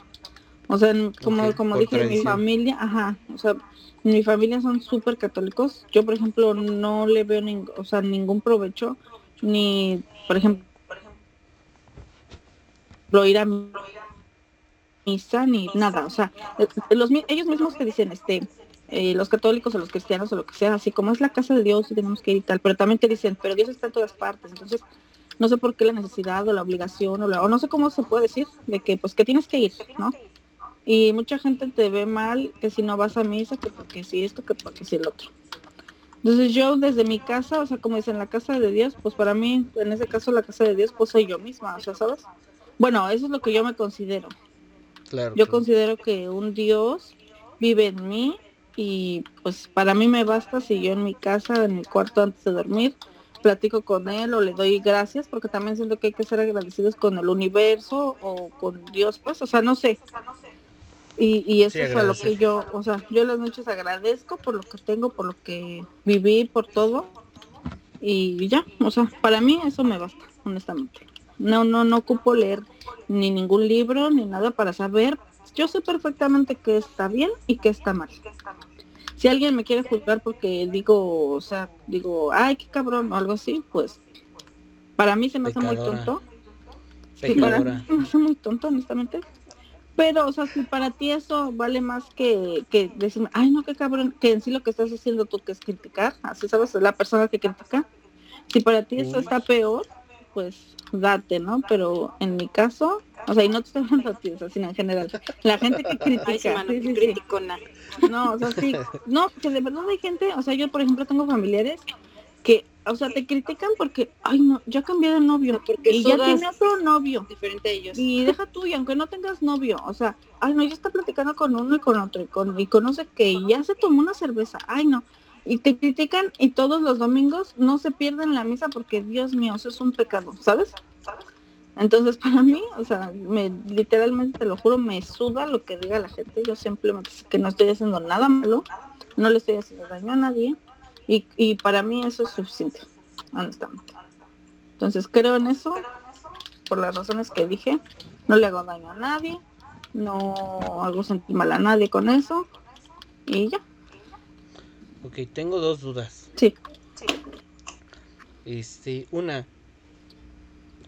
o sea como como dije mi familia ajá o sea mi familia son súper católicos. Yo por ejemplo no le veo ning- o sea ningún provecho ni por ejemplo ir a misa ni nada o sea los ellos mismos te dicen este eh, los católicos o los cristianos o lo que sea así como es la casa de Dios y tenemos que ir y tal pero también te dicen pero Dios está en todas partes entonces no sé por qué la necesidad o la obligación o, la, o no sé cómo se puede decir de que pues que tienes que ir no y mucha gente te ve mal que si no vas a misa que porque si esto que porque si el otro entonces yo desde mi casa o sea como dicen la casa de Dios pues para mí en ese caso la casa de Dios pues soy yo misma o sea sabes bueno eso es lo que yo me considero Claro. yo claro. considero que un Dios vive en mí y pues para mí me basta si yo en mi casa, en mi cuarto antes de dormir, platico con él o le doy gracias, porque también siento que hay que ser agradecidos con el universo o con Dios, pues, o sea, no sé. Y, y eso Sí, es a lo que yo, o sea, yo las noches agradezco por lo que tengo, por lo que viví, por todo. Y ya, o sea, para mí eso me basta, honestamente. No, no, no ocupo leer ni ningún libro ni nada para saber. Yo sé perfectamente qué está bien y qué está mal. Si alguien me quiere juzgar porque digo, o sea, digo, ay, qué cabrón o algo así, pues para mí se me hace muy tonto. Sí, para mí se me hace muy tonto, honestamente. Pero, o sea, si para ti eso vale más que, que decirme, ay, no, qué cabrón, que en sí lo que estás haciendo tú que es criticar, así sabes, la persona que critica. Si para ti eso está peor, pues date, ¿no? Pero en mi caso, o sea, y no te estoy hablando a ti, o sea, sino en general. La gente que critica, Ay, sí, mano, sí, sí, sí. criticona. No, o sea, sí. No, que de verdad hay gente, o sea, yo por ejemplo tengo familiares que, o sea, te critican porque, ay no, ya cambié de novio, Porque y ya tiene otro novio. diferente a ellos. Y deja tú, y aunque no tengas novio, o sea, ay no, ya está platicando con uno y con otro, y, con, y conoce que ya se tomó una cerveza, ay no. Y te critican y todos los domingos no se pierden la misa porque, Dios mío, eso es un pecado, ¿sabes? Entonces para mí, o sea, me literalmente te lo juro, me suda lo que diga la gente. Yo simplemente que no estoy haciendo nada malo, no le estoy haciendo daño a nadie y, y para mí eso es suficiente, honestamente. Entonces creo en eso, por las razones que dije, no le hago daño a nadie, no hago sentir mal a nadie con eso y ya, Ok, tengo dos dudas. sí. Este, una,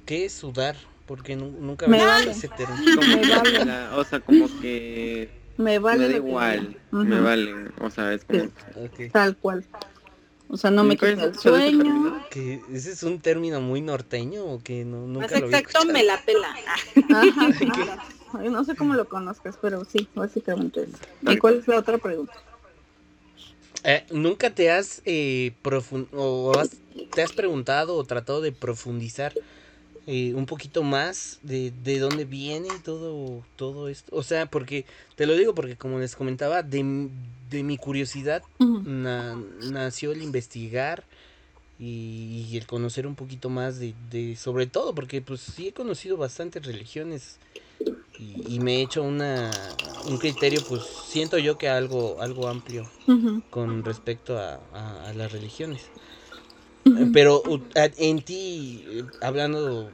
¿qué es sudar? Porque nu- nunca Me me vale. ese término. Me vale. la- o sea, como que Me me vale da igual, me vale, o sea, es como Sí. Tal cual. O sea, no me ¿Puedes quita el sueño. Que ese es un término muy norteño o que no, nunca Más lo había exacto, escuchado. me la pela. Ajá, ajá. Ay, No sé cómo lo conozcas, pero sí, básicamente eso. ¿Y cuál es la otra pregunta? Eh, ¿Nunca te has, eh, profun- o has- te has preguntado o tratado de profundizar eh, un poquito más de, de dónde viene todo, todo esto? O sea, porque, te lo digo porque como les comentaba, de, de mi curiosidad na- nació el investigar y, y el conocer un poquito más de, de- sobre todo, porque pues sí he conocido bastantes religiones y, y me he hecho una, un criterio, pues siento yo que algo, algo amplio con respecto a, a- a las religiones. Pero en ti, hablando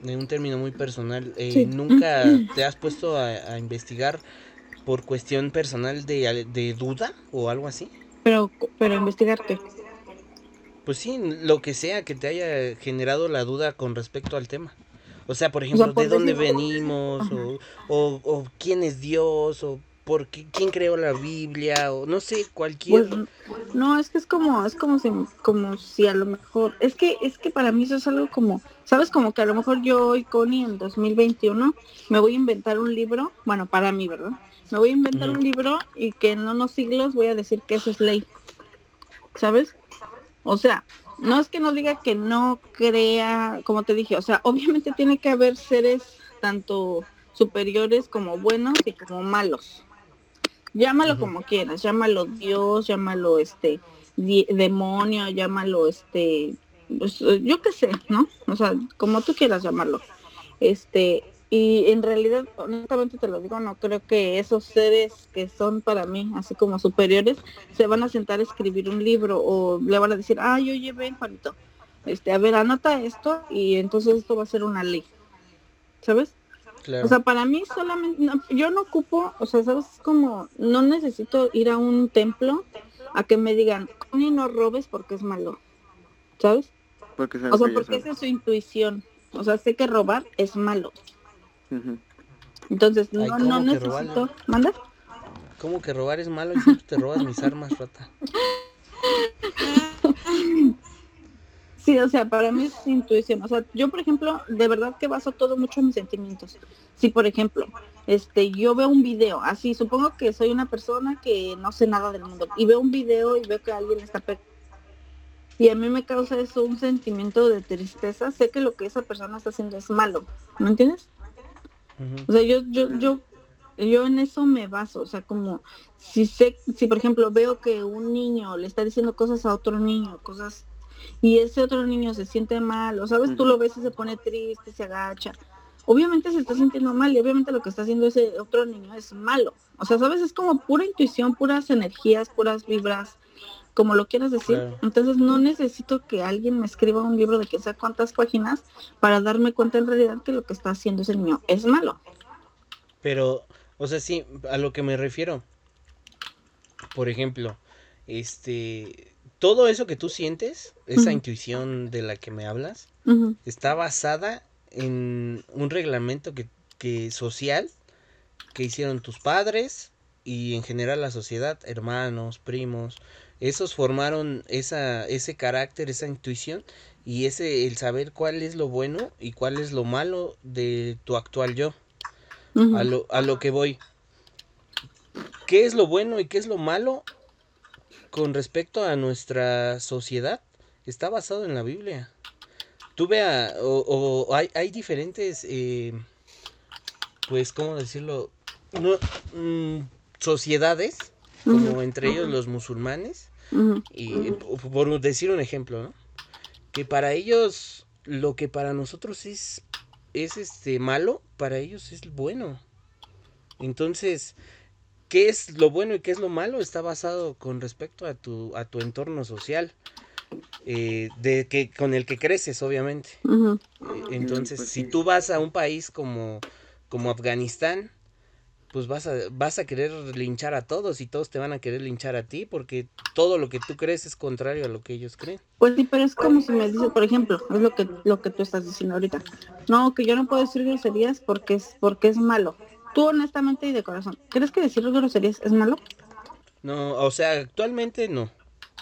de un término muy personal, eh, Sí. ¿nunca te has puesto a, a investigar por cuestión personal de, de duda o algo así? Pero, pero investigarte. Pues sí, lo que sea que te haya generado la duda con respecto al tema. O sea, por ejemplo, ¿de dónde venimos? O, o, o quién es Dios? ¿O por qué, quién creó la Biblia? O no sé, cualquier... Pues no, es que es como, es como si, como si a lo mejor, es que, es que para mí eso es algo como, sabes, como que a lo mejor yo hoy, Connie, en 2021, me voy a inventar un libro, bueno, para mí, ¿verdad? Me voy a inventar un libro y que en unos siglos voy a decir que eso es ley, ¿sabes? O sea, no es que no diga que no crea, como te dije, o sea, obviamente tiene que haber seres tanto superiores como buenos y como malos. Llámalo como quieras, llámalo Dios, llámalo este demonio, llámalo este pues, yo qué sé, ¿no? O sea, como tú quieras llamarlo. Este, y en realidad, honestamente te lo digo, no creo que esos seres que son para mí, así como superiores, se van a sentar a escribir un libro o le van a decir, ay, oye, ven, Juanito, este, a ver, anota esto y entonces esto va a ser una ley. ¿Sabes? Claro. O sea, para mí solamente, no, yo no ocupo, o sea, sabes, es como, no necesito ir a un templo a que me digan, Connie, no robes porque es malo, ¿sabes? Porque O sea, porque esa es su intuición. O sea, sé que robar es malo. Entonces, Ay, no, ¿cómo no necesito. robar? ¿Manda? ¿Cómo que robar es malo y siempre te robas mis armas, rata? Sí, o sea, para mí es intuición. O sea, yo, por ejemplo, de verdad que baso todo mucho en mis sentimientos. Si, por ejemplo, este, yo veo un video, así, supongo que soy una persona que no sé nada del mundo, y veo un video y veo que alguien está pe- y a mí me causa eso un sentimiento de tristeza, sé que lo que esa persona está haciendo es malo, ¿me entiendes? O sea, yo, yo, yo, yo en eso me baso, o sea, como si sé, si por ejemplo veo que un niño le está diciendo cosas a otro niño, cosas, y ese otro niño se siente mal, o sabes, tú lo ves y se pone triste, se agacha. Obviamente se está sintiendo mal y obviamente lo que está haciendo ese otro niño es malo. O sea, sabes, es como pura intuición, puras energías, puras vibras, como lo quieras decir. Claro. Entonces no necesito que alguien me escriba un libro de que sea cuántas páginas para darme cuenta en realidad que lo que está haciendo ese niño es malo. Pero, o sea, sí, a lo que me refiero. Por ejemplo, este, todo eso que tú sientes, esa intuición de la que me hablas, está basada en un reglamento que, que social que hicieron tus padres y en general la sociedad, hermanos, primos, esos formaron esa, ese carácter, esa intuición y ese el saber cuál es lo bueno y cuál es lo malo de tu actual yo. A lo, a lo que voy. ¿Qué es lo bueno y qué es lo malo con respecto a nuestra sociedad? Está basado en la Biblia. Tú vea, o, o hay, hay diferentes, eh, pues, ¿cómo decirlo? No, mm, sociedades, como entre ellos los musulmanes, Y por decir un ejemplo, ¿no? Que para ellos lo que para nosotros es es este malo, para ellos es bueno. Entonces, ¿qué es lo bueno y qué es lo malo? Está basado con respecto a tu a tu entorno social. eh, de que con el que creces, obviamente. Eh, Entonces, pues si tú vas a un país como, como Afganistán, pues vas a, vas a querer linchar a todos y todos te van a querer linchar a ti porque todo lo que tú crees es contrario a lo que ellos creen. Pues sí, pero es como si me dices, por ejemplo, es lo que lo que tú estás diciendo ahorita. No, que yo no puedo decir groserías porque es porque es malo. Tú honestamente y de corazón, ¿crees que decir groserías es malo? No, o sea, actualmente no,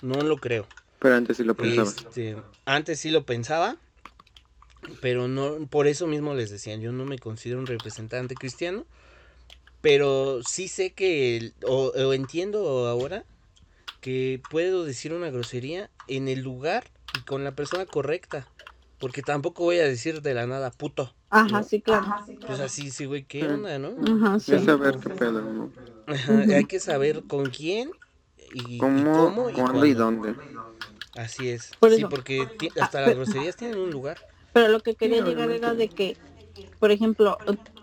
no lo creo. Pero antes sí lo pensaba. Este, antes sí lo pensaba, pero no, por eso mismo les decía, yo no me considero un representante cristiano, pero sí sé que, o, o entiendo ahora, que puedo decir una grosería en el lugar y con la persona correcta. Porque tampoco voy a decir de la nada puto. Ajá, sí, claro. Pues así, sí, güey, ¿qué onda, no? Ajá, sí. Es saber qué pedo, ¿no? Ajá, Hay que saber con quién y y ¿Cómo, y cuándo y dónde? Así es. Por Sí, porque Ah, hasta las pero- groserías tienen un lugar. Pero lo que quería llegar era de que, por ejemplo,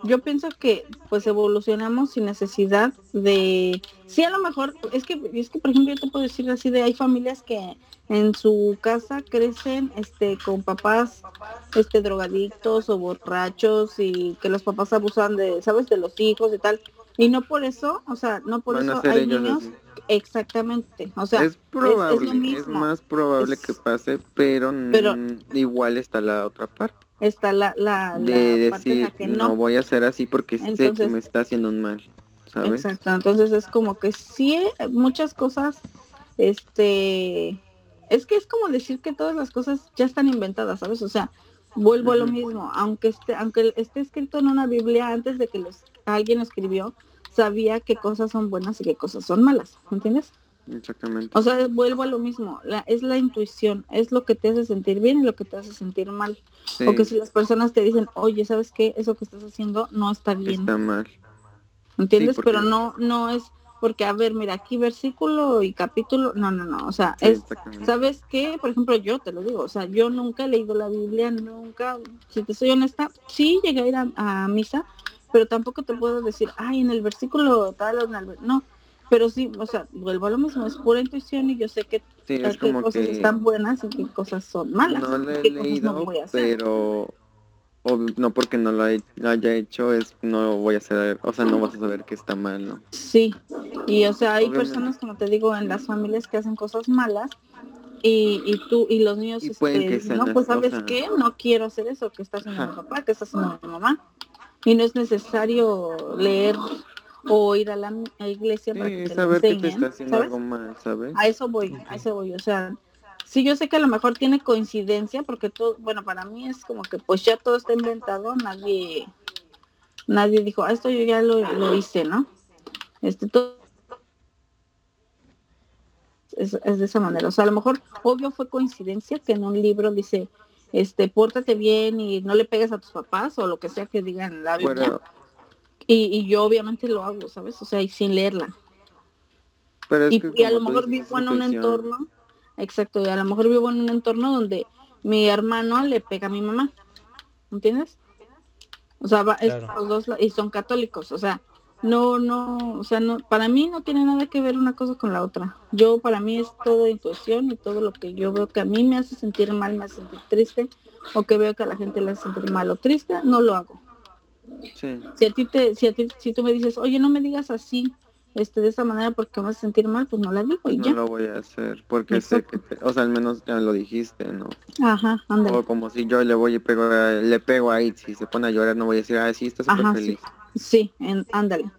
yo pienso que pues evolucionamos sin necesidad de, sí a lo mejor, es que, es que por ejemplo yo te puedo decir así de, hay familias que en su casa crecen este con papás este drogadictos o borrachos y que los papás abusan de, sabes, de los hijos y tal. Y no por eso, o sea, no por Van eso hay niños, así. exactamente, o sea, es probable, lo es, mismo. más probable Es- que pase, pero, Pero- mm, igual está la otra parte. Está la, la, la De parte en la decir, que no. no. voy a hacer así porque sé que Entonces- me está haciendo un mal, ¿sabes? Exacto, entonces es como que sí, muchas cosas, este, es que es como decir que todas las cosas ya están inventadas, ¿sabes? O sea, vuelvo a lo mismo, aunque esté, aunque esté escrito en una Biblia antes de que los, alguien escribió, sabía qué cosas son buenas y qué cosas son malas, ¿me entiendes? Exactamente. O sea, vuelvo a lo mismo, la, es la intuición, es lo que te hace sentir bien y lo que te hace sentir mal. Sí, O que si las personas te dicen, oye, ¿sabes qué? Eso que estás haciendo no está bien. está mal. ¿Entiendes? Pero no, no es porque, a ver, mira, aquí versículo y capítulo, no, no, no, o sea, Sí, es. ¿sabes qué? Por ejemplo, yo te lo digo, o sea, yo nunca he leído la Biblia, nunca, si te soy honesta, sí llegué a ir a, a misa, pero tampoco te puedo decir, ay, en el versículo tal o en el, ver-". no, pero sí, o sea, vuelvo a lo mismo, es pura intuición y yo sé que Sí, qué es como cosas que están buenas y qué cosas son malas. no lo he leído, no voy a hacer. pero ob- no porque no lo hay- lo haya hecho es no voy a saber, o sea, no vas a saber que está mal, ¿no? Sí, y o sea, hay Obviamente. personas, como te digo, en las familias que hacen cosas malas y, y tú y los niños, Y pueden este, no, pues sabes cosas. qué, no quiero hacer eso, que está haciendo mi papá, que está haciendo mi mamá. Y no es necesario leer o ir a la a iglesia para que te lo saber que te enseñen, está haciendo ¿sabes? algo mal, ¿sabes? A eso voy, a eso voy, o sea, sí yo sé que a lo mejor tiene coincidencia porque todo, bueno, para mí es como que pues ya todo está inventado, nadie nadie dijo, ah, esto yo ya lo, lo hice, ¿no? Este todo es, es de esa manera, o sea, a lo mejor obvio fue coincidencia que en un libro dice, este, pórtate bien y no le pegues a tus papás o lo que sea que digan la Biblia. Y, y yo obviamente lo hago, ¿sabes? O sea, y sin leerla. pero es Y, que y a lo mejor dices, vivo en un entorno, exacto, y a lo mejor vivo en un entorno donde mi hermano le pega a mi mamá, ¿entiendes? O sea, va, es Claro. los dos y son católicos, o sea, no, no, o sea, no, para mí no tiene nada que ver una cosa con la otra. Yo, para mí es todo intuición y todo lo que yo veo que a mí me hace sentir mal, me hace sentir triste, o que veo que a la gente le hace sentir mal o triste, no lo hago. Sí. Si a ti te, si a ti, si tú me dices, oye, no me digas así, este, de esa manera porque me vas a sentir mal, pues no la digo y no ya. lo voy a hacer porque sé que, te- o sea, al menos ya lo dijiste, ¿no? Ajá, ándale. O como si yo le voy y pego le pego ahí, si se pone a llorar no voy a decir, ah, sí, está súper feliz. Sí, en, ándale.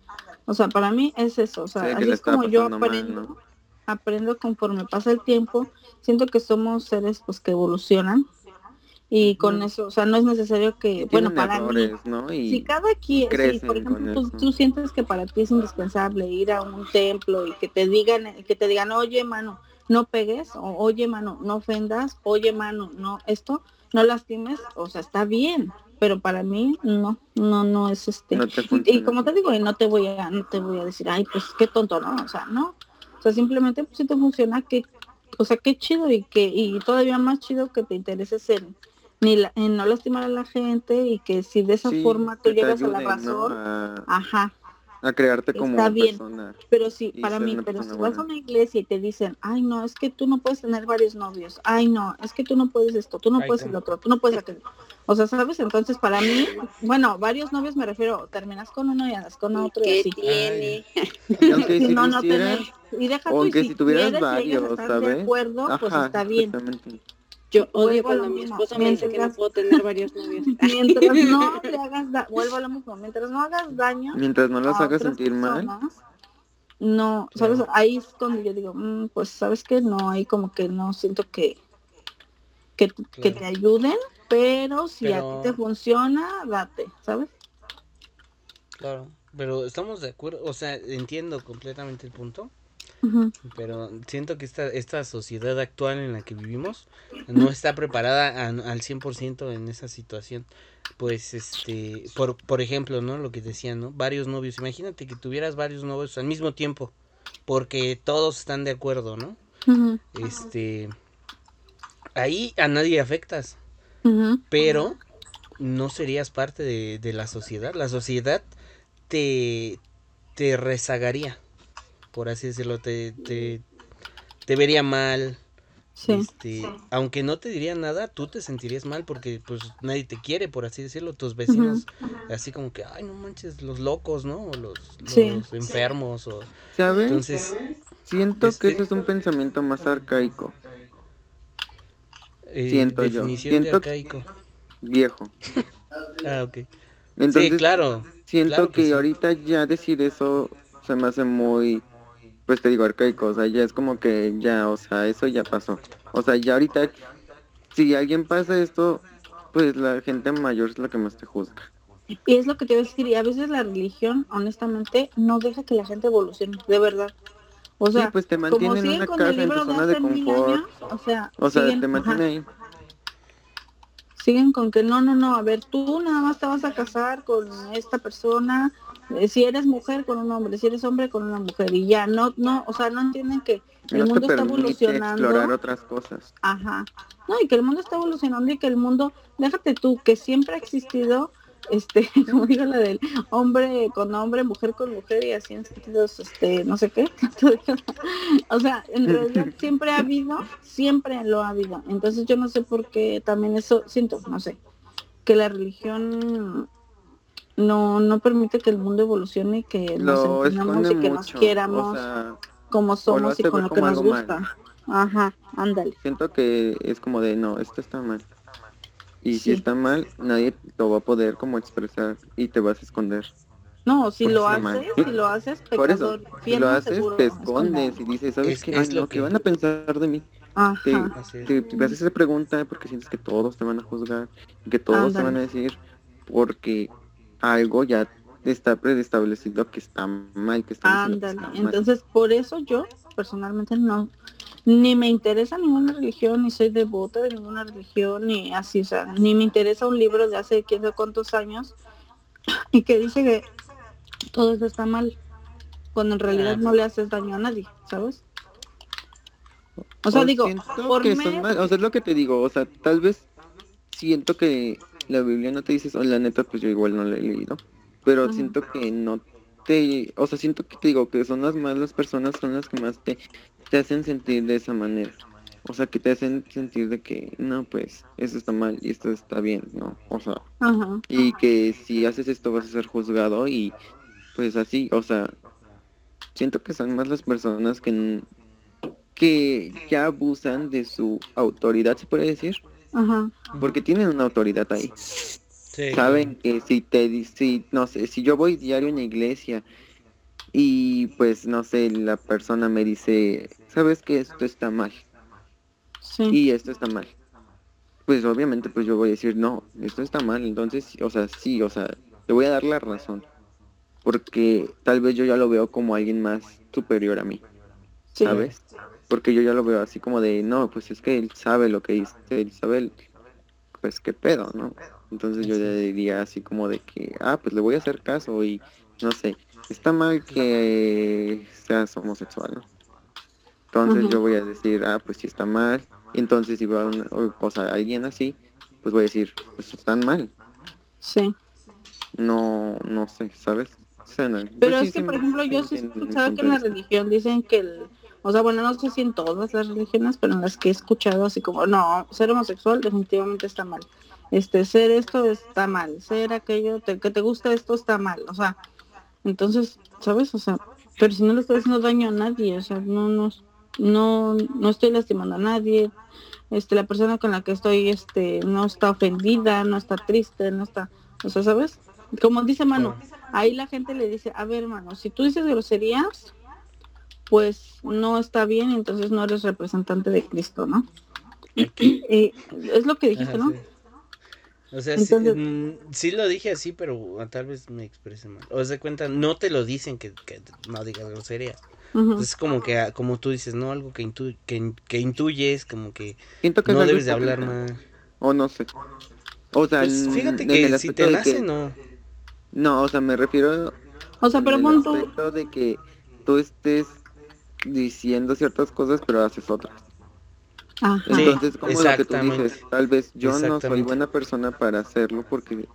O sea, para mí es eso, o sea, así es como yo mal, aprendo, ¿no? aprendo conforme pasa el tiempo, siento que somos seres pues que evolucionan y con eso, o sea, no es necesario que, bueno, para mí, ¿no? Y si cada quien, si por ejemplo tú, sientes que para ti es indispensable ir a un templo y que te digan, que te digan, oye mano, no pegues, o oye mano, no ofendas, oye mano, no esto, no lastimes, o sea, está bien, pero para mí no, no, no es este. no Y, como te digo, y no te voy a, no te voy a decir, ay, pues qué tonto, ¿no? O sea, no. O sea, simplemente pues si te funciona, que, o sea, qué chido y que, y todavía más chido que te intereses en, ni la- en no lastimar a la gente y que si de esa Sí, forma tú llegas a la razón, a, ajá, a crearte como está bien. persona. pero sí, para mí, pero si vas a una iglesia y te dicen, ay no, es que tú no puedes tener varios novios, ay no, es que tú no puedes esto, tú no Ay, puedes el otro, tú no puedes aquello. O sea, ¿sabes? Entonces para mí, bueno, varios novios me refiero, terminas con uno y andas con otro y ¿Qué así. tiene? Y aunque Si si no, no hicieras, tener, y deja o tú, y aunque si tuvieras quieres y ellos varios, están ¿sabes? de acuerdo, pues está bien. Yo odio Vuelvo cuando mi esposo me dice que no puedo tener varios novios. Mientras no le hagas da vuelvo a lo mismo, mientras no hagas daño Mientras no los a hagas sentir mal, no, ¿sabes? Ahí es cuando yo digo, mm, pues sabes que no, ahí como que no siento que, que, que te ayuden, pero si a ti te funciona, date, ¿sabes? Claro, pero estamos de acuerdo, o sea, entiendo completamente el punto, pero siento que esta, esta sociedad actual en la que vivimos no está preparada al 100% en esa situación. Pues, este, por, por ejemplo, ¿no? Lo que decían, ¿no? Varios novios. Imagínate que tuvieras varios novios al mismo tiempo, porque todos están de acuerdo, ¿no? Este, ahí a nadie afectas, pero no serías parte de, de la sociedad. La sociedad te, te rezagaría por así decirlo, te, te, te vería mal. Este, aunque no te diría nada, tú te sentirías mal porque pues nadie te quiere, por así decirlo, tus vecinos, así como que, ay, no manches, los locos, ¿no? O los, enfermos, o... ¿Sabes? Entonces... Siento que este eso es un pensamiento más arcaico. Eh, Siento yo. Siento arcaico. Viejo. ah, ok. Entonces, sí, claro. Siento que, ahorita ya decir eso se me hace muy pues te digo arcaico, o sea, ya es como que ya, o sea, eso ya pasó. O sea, ya ahorita, si alguien pasa esto, pues la gente mayor es la que más te juzga. Y es lo que te voy a decir, y a veces la religión, honestamente, no deja que la gente evolucione, de verdad. O sea, pues te mantiene en una casa, en tu zona de confort. o sea, o sea te mantiene ahí. Siguen con que no, no, no, a ver, tú nada más te vas a casar con esta persona, si eres mujer con un hombre, si eres hombre con una mujer y ya no no, o sea, no entienden que el mundo está evolucionando. explorar otras cosas. Ajá. No, y que el mundo está evolucionando y que el mundo, déjate tú, que siempre ha existido este, como digo la del hombre con hombre, mujer con mujer y así en sentidos, este, no sé qué. o sea, en realidad siempre ha habido, siempre lo ha habido. Entonces yo no sé por qué también eso, siento, no sé, que la religión no, no permite que el mundo evolucione, que nos entendamos y que nos quieramos como somos y con lo que nos gusta. Ajá, ándale. Siento que es como de, no, esto está mal. Y si está mal, nadie lo va a poder como expresar y te vas a esconder. No, si lo haces, si lo haces, pecador, Por eso, si lo haces, te escondes y dices, ¿sabes qué? Es lo que... van a pensar de mí? Ajá. Te, te, haces esa pregunta porque sientes que todos te van a juzgar, que todos te van a decir, porque algo ya está preestablecido que está mal, que está Ándale, entonces por eso yo personalmente no, ni me interesa ninguna religión, ni soy devota de ninguna religión, ni así, o sea, ni me interesa un libro de hace quién sabe cuántos años y que dice que todo eso está mal, cuando en realidad no le haces daño a nadie, ¿sabes? O sea, digo, por que o sea, es lo que te digo, o sea, tal vez siento que la Biblia no te dice eso, la neta, pues yo igual no la he leído, pero siento que no te, o sea, siento que te digo que son las malas personas, son las que más te, te hacen sentir de esa manera. O sea, que te hacen sentir de que, no, pues, eso está mal y esto está bien, ¿no? O sea, y que si haces esto vas a ser juzgado y pues así, o sea, siento que son más las personas que, que ya abusan de su autoridad, se puede decir. Porque tienen una autoridad ahí. Saben que si te si no sé, si yo voy diario en la iglesia y pues no sé, la persona me dice, "¿Sabes que esto está mal?" Y esto está mal. Pues obviamente pues yo voy a decir, "No, esto está mal." Entonces, o sea, sí, o sea, te voy a dar la razón. Porque tal vez yo ya lo veo como alguien más superior a mí. ¿Sabes? Porque yo ya lo veo así como de, no, pues es que él sabe lo que dice, él sabe, pues qué pedo, ¿no? Entonces yo le diría así como de que, ah, pues le voy a hacer caso y no sé, está mal que seas homosexual, ¿no? Entonces yo voy a decir, ah, pues si está mal. Entonces si va una, o, sea, alguien así, pues voy a decir, pues están mal. Sí. No, no sé, ¿sabes? Pero es que, por ejemplo, yo sí he escuchado que en la religión dicen que el, o sea, bueno, no sé si en todas las religiones, pero en las que he escuchado así como, no, ser homosexual definitivamente está mal. Este, ser esto está mal, ser aquello, que te gusta esto está mal. O sea, entonces, ¿sabes? O sea, pero si no le estoy haciendo daño a nadie, o sea, no, no, no, no estoy lastimando a nadie. Este, la persona con la que estoy, este, no está ofendida, no está triste, no está, o sea, ¿sabes? Como dice Mano, ahí la gente le dice, a ver, hermano, si tú dices groserías, pues no está bien, entonces no eres representante de Cristo, ¿no? Eh, es lo que dijiste, Ajá, ¿no? sí. O sea, Entonces- sí, mm, sí lo dije así, pero tal vez me expresé mal. O sea, cuenta, no te lo dicen que, que no digas grosería. Ujú. Es como que, ah, como tú dices, ¿no? Algo que, intu- que, que intuyes, como que Siento que es no debes de hablar mal. O no sé. O sea, Pues fíjate en que el si te nace, que- no. No, o sea, me refiero O sea, en pero pon tú, de que tú estés diciendo ciertas cosas pero haces otras. Ajá. Entonces, como lo que tú dices, tal vez yo no soy buena persona para hacerlo porque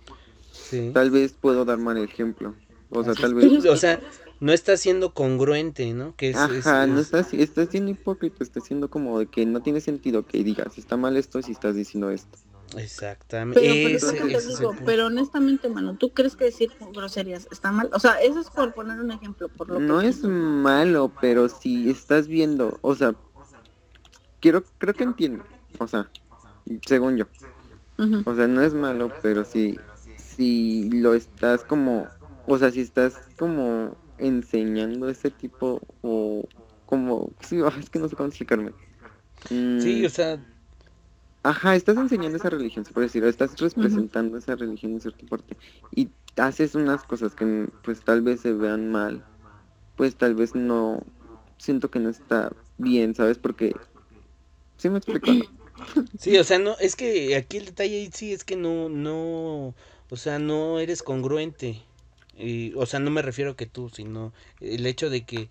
Sí. tal vez puedo dar mal ejemplo. O sea, Así tal es. vez... O sea, no está siendo congruente, ¿no? Que es, es- Ajá, no es- estás, estás siendo hipócrita, estás siendo como de que no tiene sentido que digas, si está mal esto, si estás diciendo esto. Exactamente. Pero, Ese- ese digo, honestamente, mano, ¿tú crees que decir groserías está mal? O sea, eso es por poner un ejemplo, por lo No que es malo, pero si estás viendo, o sea, quiero, creo que entiendo, o sea, según yo, o sea, no es malo, pero si, si lo estás como, o sea, si estás como enseñando ese tipo o como, sí, es que no sé cómo explicarme. Mm, Sí, o sea, Ajá, estás enseñando esa religión, se puede decir, o estás representando esa religión en cierta parte y haces unas cosas que pues tal vez se vean mal, pues tal vez no, siento que no está bien, ¿sabes? Porque, ¿sí me explico? no? sí, o sea, no, es que aquí el detalle ahí sí es que no, no, o sea, no eres congruente. Y, o sea, no me refiero a que tú, sino el hecho de que,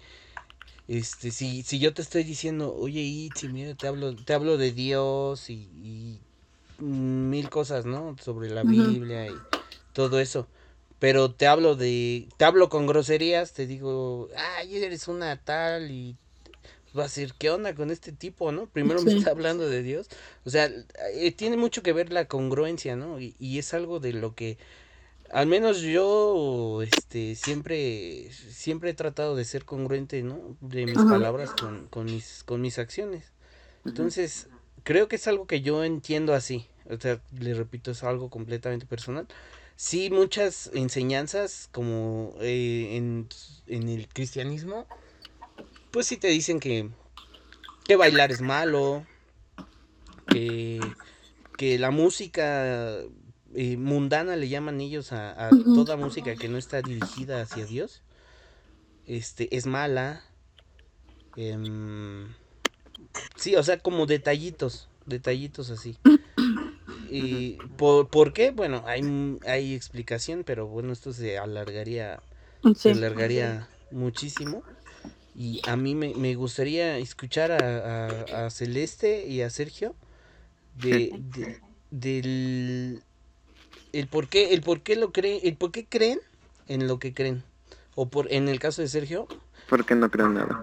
este, si, si yo te estoy diciendo, oye, Itzi, mira, te hablo, te hablo de Dios y, y mil cosas, ¿no? Sobre la. Biblia y todo eso. Pero te hablo de, te hablo con groserías, te digo, ay, eres una tal y va a decir, ¿qué onda con este tipo, no? Primero me está hablando de Dios. O sea, eh, tiene mucho que ver la congruencia, ¿no? Y, y es algo de lo que, al menos yo, este, siempre, siempre he tratado de ser congruente, ¿no? De mis Ajá. palabras con, con mis, con mis acciones. Entonces, creo que es algo que yo entiendo así. O sea, le repito, es algo completamente personal. Sí, muchas enseñanzas, como eh, en, en el cristianismo, pues sí te dicen que, que bailar es malo, que, que la música eh, mundana le llaman ellos a, a toda música que no está dirigida hacia Dios, este, es mala. em, sí, o sea, como detallitos, detallitos así. Y ¿por, ¿por qué? Bueno, hay, hay explicación, pero bueno, esto se alargaría se alargaría muchísimo. Y a mí me, me gustaría escuchar a, a- a Celeste y a Sergio de, de- del el por qué, el por qué lo creen, el por qué creen en lo que creen. O por en el caso de Sergio, Porque no creo nada.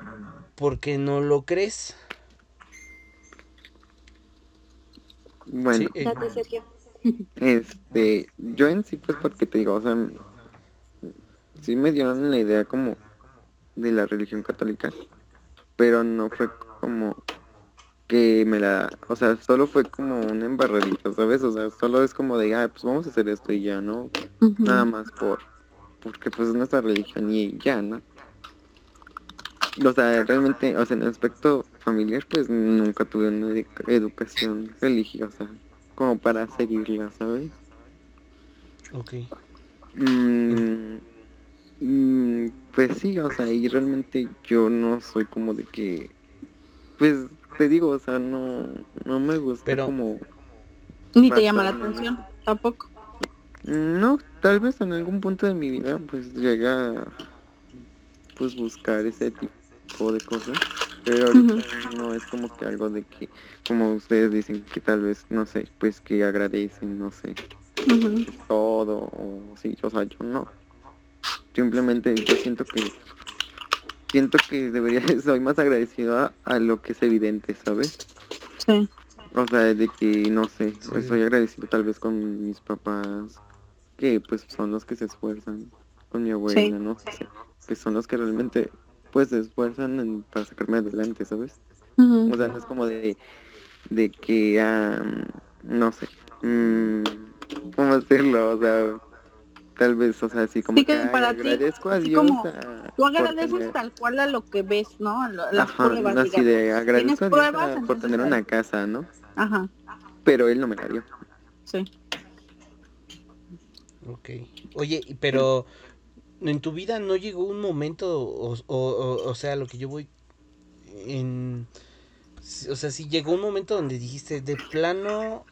porque no lo crees. Bueno, Sí, eh, Sergio. este, yo en sí, pues porque te digo, o sea, sí me dieron la idea como de la religión católica, pero no fue como que me la, o sea, solo fue como una embarradita, ¿sabes? O sea, solo es como de, ah, pues vamos a hacer esto y ya, ¿no? Nada más por, porque pues es nuestra religión y ya, ¿no? O sea, realmente, o sea, en el aspecto familiar, pues nunca tuve una edu- educación religiosa como para seguirla, ¿sabes? ok. Mm, mm, pues sí, o sea, y realmente yo no soy como de que, pues te digo, o sea, no, no me gusta Pero- como, Ni te llama la atención, tampoco. no, tal vez en algún punto de mi vida pues llega a, pues buscar ese tipo de cosas, pero ahorita no es como que algo de que, como ustedes dicen, que tal vez, no sé, pues que agradecen, no sé, todo, o sí, o sea, yo no. Simplemente yo siento que siento que debería soy más agradecido a, a lo que es evidente, ¿sabes? Sí. O sea, de que no sé, pues Sí. soy agradecido tal vez con mis papás, que pues son los que se esfuerzan, con mi abuela, Sí. no sé, que son los que realmente pues se esfuerzan en- para sacarme adelante, ¿sabes? O sea, no es como de, de que, ah, no sé, mm, ¿cómo decirlo? O sea, tal vez, o sea, así como Sí, que para agradezco a así Dios como, a- Tú agradeces tener- tal cual a lo que ves, ¿no? A las Ajá, pruebas, así digamos. de agradezco a Dios pruebas? a- por tener una casa, ¿no? Ajá, Pero él no me la dio. sí. Ok. Oye, y- pero en tu vida no llegó un momento, o, o, o- o sea, lo que yo voy en... O sea, si llegó un momento donde dijiste, de plano,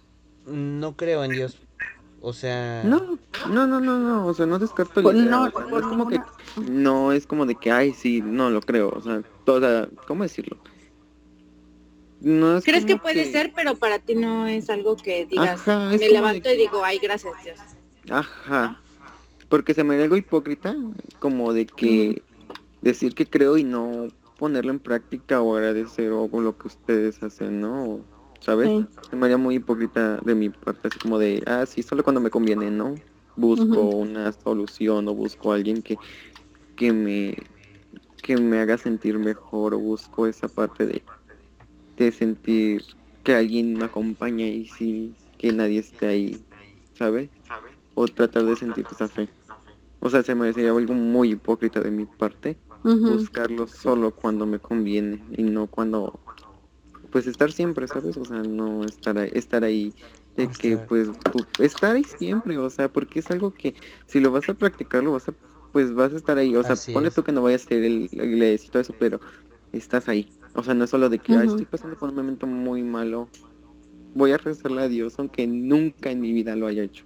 no creo en Dios. O sea... No, no, no, no, no, o sea, no descarto la Pues no, o sea, no es como que, no es como de que, ay, sí, no lo creo, o sea, toda, ¿cómo decirlo? No es ¿Crees que como puede ser, pero para ti no es algo que digas, Ajá, me levanto de y digo, ay, gracias Dios? Ajá, porque se me haría algo hipócrita, como de que decir que creo y no ponerlo en práctica o agradecer o lo que ustedes hacen, ¿no? ¿Sabes? Sí. Se me haría muy hipócrita de mi parte, así como de, ah, sí, solo cuando me conviene, ¿no? Busco una solución o busco a alguien que, que me que me haga sentir mejor o busco esa parte de, de sentir que alguien me acompaña y sí, que nadie esté ahí, ¿sabes? O tratar de sentir esa fe. O sea, se me haría algo muy hipócrita de mi parte buscarlo solo cuando me conviene y no cuando pues estar siempre, ¿sabes? O sea, no estar ahí, estar ahí de que pues estar ahí siempre, o sea, porque es algo que si lo vas a practicar, lo vas a pues vas a estar ahí, o sea, Así ponle es. tú que no vayas a ser el, la iglesia y todo eso, pero estás ahí. O sea, no es solo de que "Ay, Ujú. estoy pasando por un momento muy malo. Voy a rezarle a Dios, aunque nunca en mi vida lo haya hecho.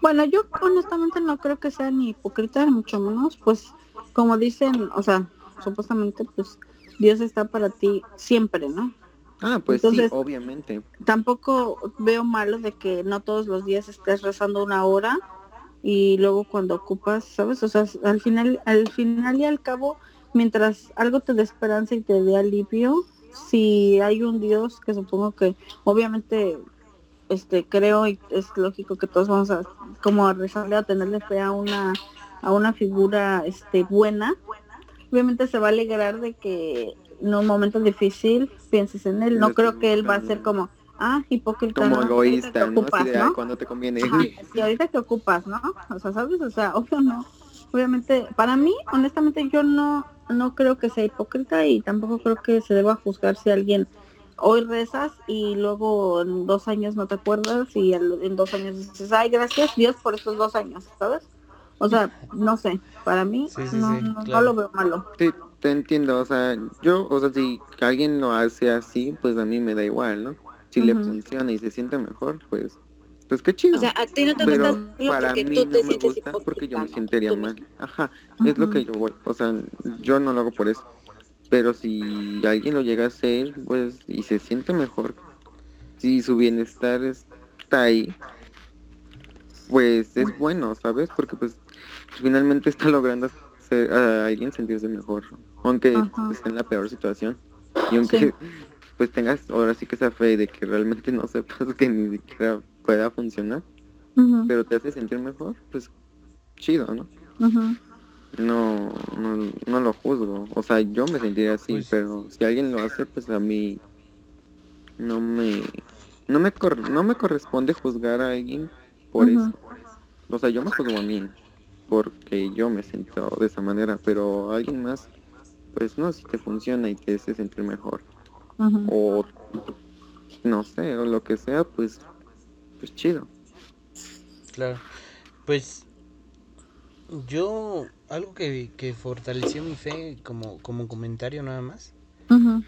Bueno, yo honestamente no creo que sea ni hipócrita, ni mucho menos, pues como dicen, o sea, supuestamente pues Dios está para ti siempre, ¿no? Ah, pues Entonces- sí, obviamente. Tampoco veo malo de que no todos los días estés rezando una hora y luego cuando ocupas, ¿sabes? O sea, al final, al final y al cabo, mientras algo te dé esperanza y te dé alivio, si hay un Dios que supongo que obviamente este creo y es lógico que todos vamos a como a rezarle a tenerle fe a una a una figura este buena obviamente se va a alegrar de que en un momento difícil pienses en él no creo que él va a ser como ah hipócrita Como egoísta, ¿no? ocupas, Así de, "Ay, ¿no? cuando te conviene. Ajá, y ahorita que ocupas, ¿no? O sea, ¿sabes? O sea, obvio no. Obviamente, para mí, honestamente, yo no, no creo que sea hipócrita y tampoco creo que se deba juzgar si alguien hoy rezas y luego en dos años no te acuerdas y en dos años dices, ay, gracias Dios por estos dos años, ¿sabes? O sea, no sé, para mí Sí, sí, no, sí, no- no claro. lo veo malo. Sí, te entiendo, o sea, yo, o sea, si alguien lo hace así, pues a mí me da igual, ¿no? Si le funciona y se siente mejor, pues, pues qué chido. O sea, a ti no te Pero gusta para mí tú no te me gusta porque yo me sentiría mal. Ajá, es lo que yo voy, o sea, yo no lo hago por eso. Pero si alguien lo llega a hacer, pues, y se siente mejor, si su bienestar está ahí, pues es bueno, ¿sabes? Porque pues finalmente está logrando hacer a alguien sentirse mejor, aunque Ajá. esté en la peor situación. Y aunque Sí. pues tengas ahora sí que esa fe de que realmente no sepas que ni siquiera pueda funcionar, pero te hace sentir mejor, pues chido, ¿no? ujú. No, no, no lo juzgo. O sea, yo me sentiría así, Pues- pero si alguien lo hace, pues a mí no me no me cor- no me corresponde juzgar a alguien por eso. O sea, yo me juzgo a mí porque yo me siento de esa manera, pero alguien más pues no, si te funciona y te hace sentir mejor o no sé, o lo que sea, pues pues chido. Claro. Pues yo, algo que, que fortaleció mi fe como, como comentario nada más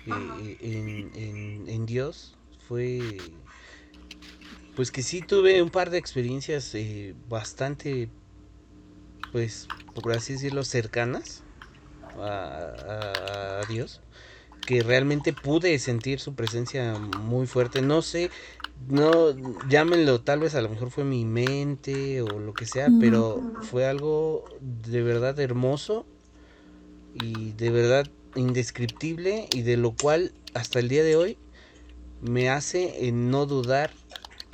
eh, en, en- en Dios fue pues que sí tuve un par de experiencias eh, bastante pues por así decirlo cercanas a, a- a Dios que realmente pude sentir su presencia muy fuerte no sé no llámenlo tal vez a lo mejor fue mi mente o lo que sea pero fue algo de verdad hermoso y de verdad indescriptible y de lo cual hasta el día de hoy me hace en no dudar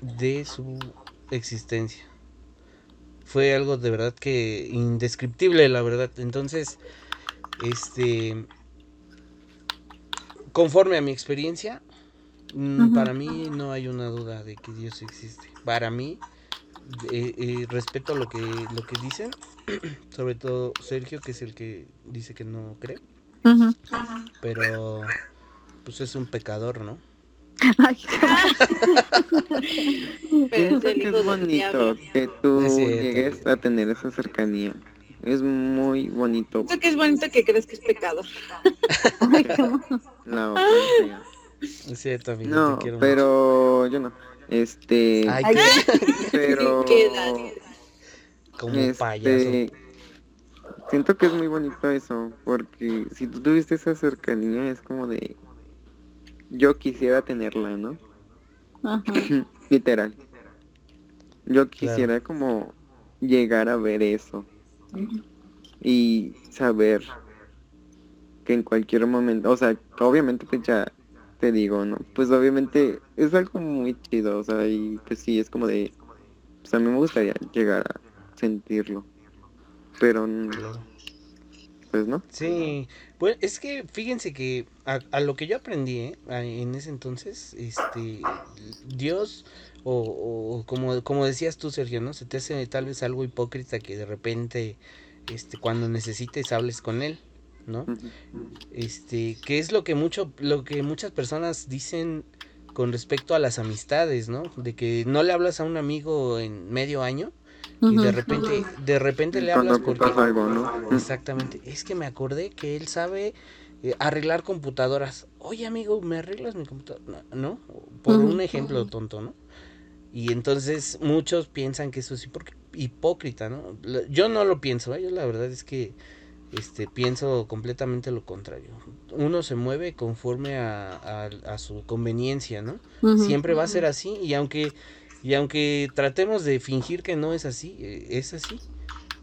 de su existencia. Fue algo de verdad que indescriptible, la verdad. Entonces, este, conforme a mi experiencia, mm, para mí no hay una duda de que Dios existe. Para mí, eh, eh, respeto lo que, lo que dicen, sobre todo Sergio, que es el que dice que no cree, pero pues es un pecador, ¿no? Ay, Pero es Pienso el que es bonito que tú llegues a tener esa cercanía. Es muy bonito. Pienso que es bonito que crees que es pecado. ay, sea. Es cierto, amigo, No, te quiero pero yo no. Este. Ay, pero como payaso. este, siento que es muy bonito eso, porque si tú tuviste esa cercanía es como de yo quisiera tenerla, ¿no? Ajá. Literal. Yo quisiera como llegar a ver eso y saber que en cualquier momento, o sea, obviamente pues ya te digo, ¿no? Pues obviamente es algo muy chido, o sea, y pues sí, es como de, pues a mí me gustaría llegar a sentirlo, pero n- Claro. Pues no. Sí, pues es que fíjense que a, a lo que yo aprendí ¿eh? En ese entonces, este, Dios, o, o como, como decías tú, Sergio, ¿no? Se te hace tal vez algo hipócrita que de repente, este, cuando necesites hables con él, ¿no? Este, que es lo que mucho, lo que muchas personas dicen con respecto a las amistades, ¿no? De que no le hablas a un amigo en medio año y de repente, de repente le hablas porque algo, ¿no? Exactamente. Es que me acordé que él sabe eh, arreglar computadoras. Oye, amigo, ¿me arreglas mi computadora? No. Por un ejemplo tonto, ¿no? Y entonces muchos piensan que eso es hipócr- hipócrita, ¿no? Yo no lo pienso, ¿eh? Yo la verdad es que este, pienso completamente lo contrario. Uno se mueve conforme a, a- a su conveniencia, ¿no? Siempre va a ser así y aunque y aunque tratemos de fingir que no es así, eh, es así.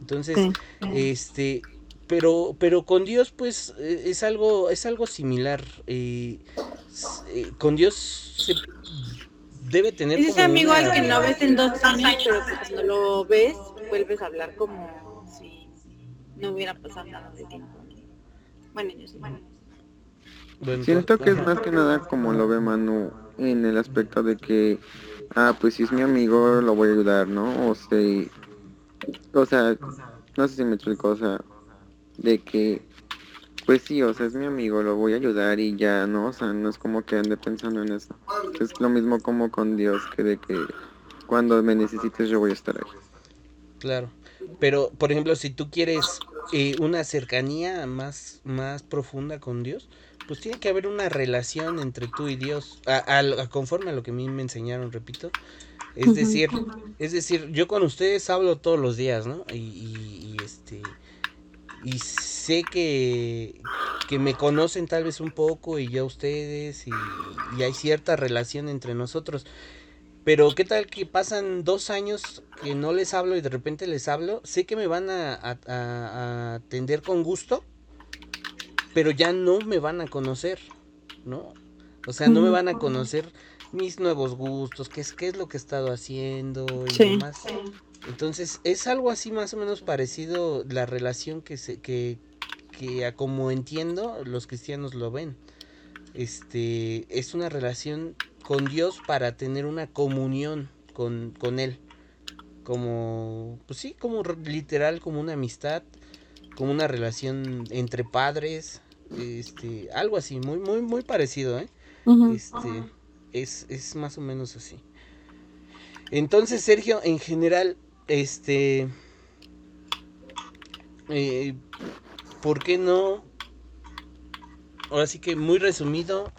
Entonces, Sí. este, pero pero con Dios pues eh, es algo es algo similar. eh, eh, con Dios se debe tener Es ese como amigo al una- que no ves en dos años, pero cuando lo ves, vuelves a hablar como si no hubiera pasado nada de tiempo. Bueno, yo sí. Bueno, Siento que es más que nada como lo ve Manu en el aspecto de que, ah, pues si es mi amigo, lo voy a ayudar, ¿no? O o sea, no sé si me explico, o sea, de que, pues sí, o sea, es mi amigo, lo voy a ayudar y ya, ¿no? O sea, no es como que ande pensando en eso. Es lo mismo como con Dios, que de que cuando me necesites yo voy a estar ahí. Claro. Pero, por ejemplo, si tú quieres eh, una cercanía más, más profunda con Dios, pues tiene que haber una relación entre tú y Dios, a, a a- conforme a lo que a mí me enseñaron, repito. Es decir, es decir, yo con ustedes hablo todos los días, ¿no? Y, y- y, este y sé que, que me conocen tal vez un poco y yo a ustedes y, y hay cierta relación entre nosotros. Pero qué tal que pasan dos años que no les hablo y de repente les hablo, sé que me van a, a- a- a atender con gusto, pero ya no me van a conocer, ¿no? O sea, no me van a conocer mis nuevos gustos, qué es, qué es lo que he estado haciendo y Sí. demás. Entonces, es algo así más o menos parecido la relación que se, que, que a como entiendo, los cristianos lo ven. Este, es una relación con Dios para tener una comunión con, con Él. Como, pues sí, como literal, como una amistad, como una relación entre padres, este, algo así, muy, muy, muy parecido, ¿eh? Este, es, es más o menos así. Entonces, Sergio, en general, este, eh, ¿por qué no? Ahora sí que muy resumido,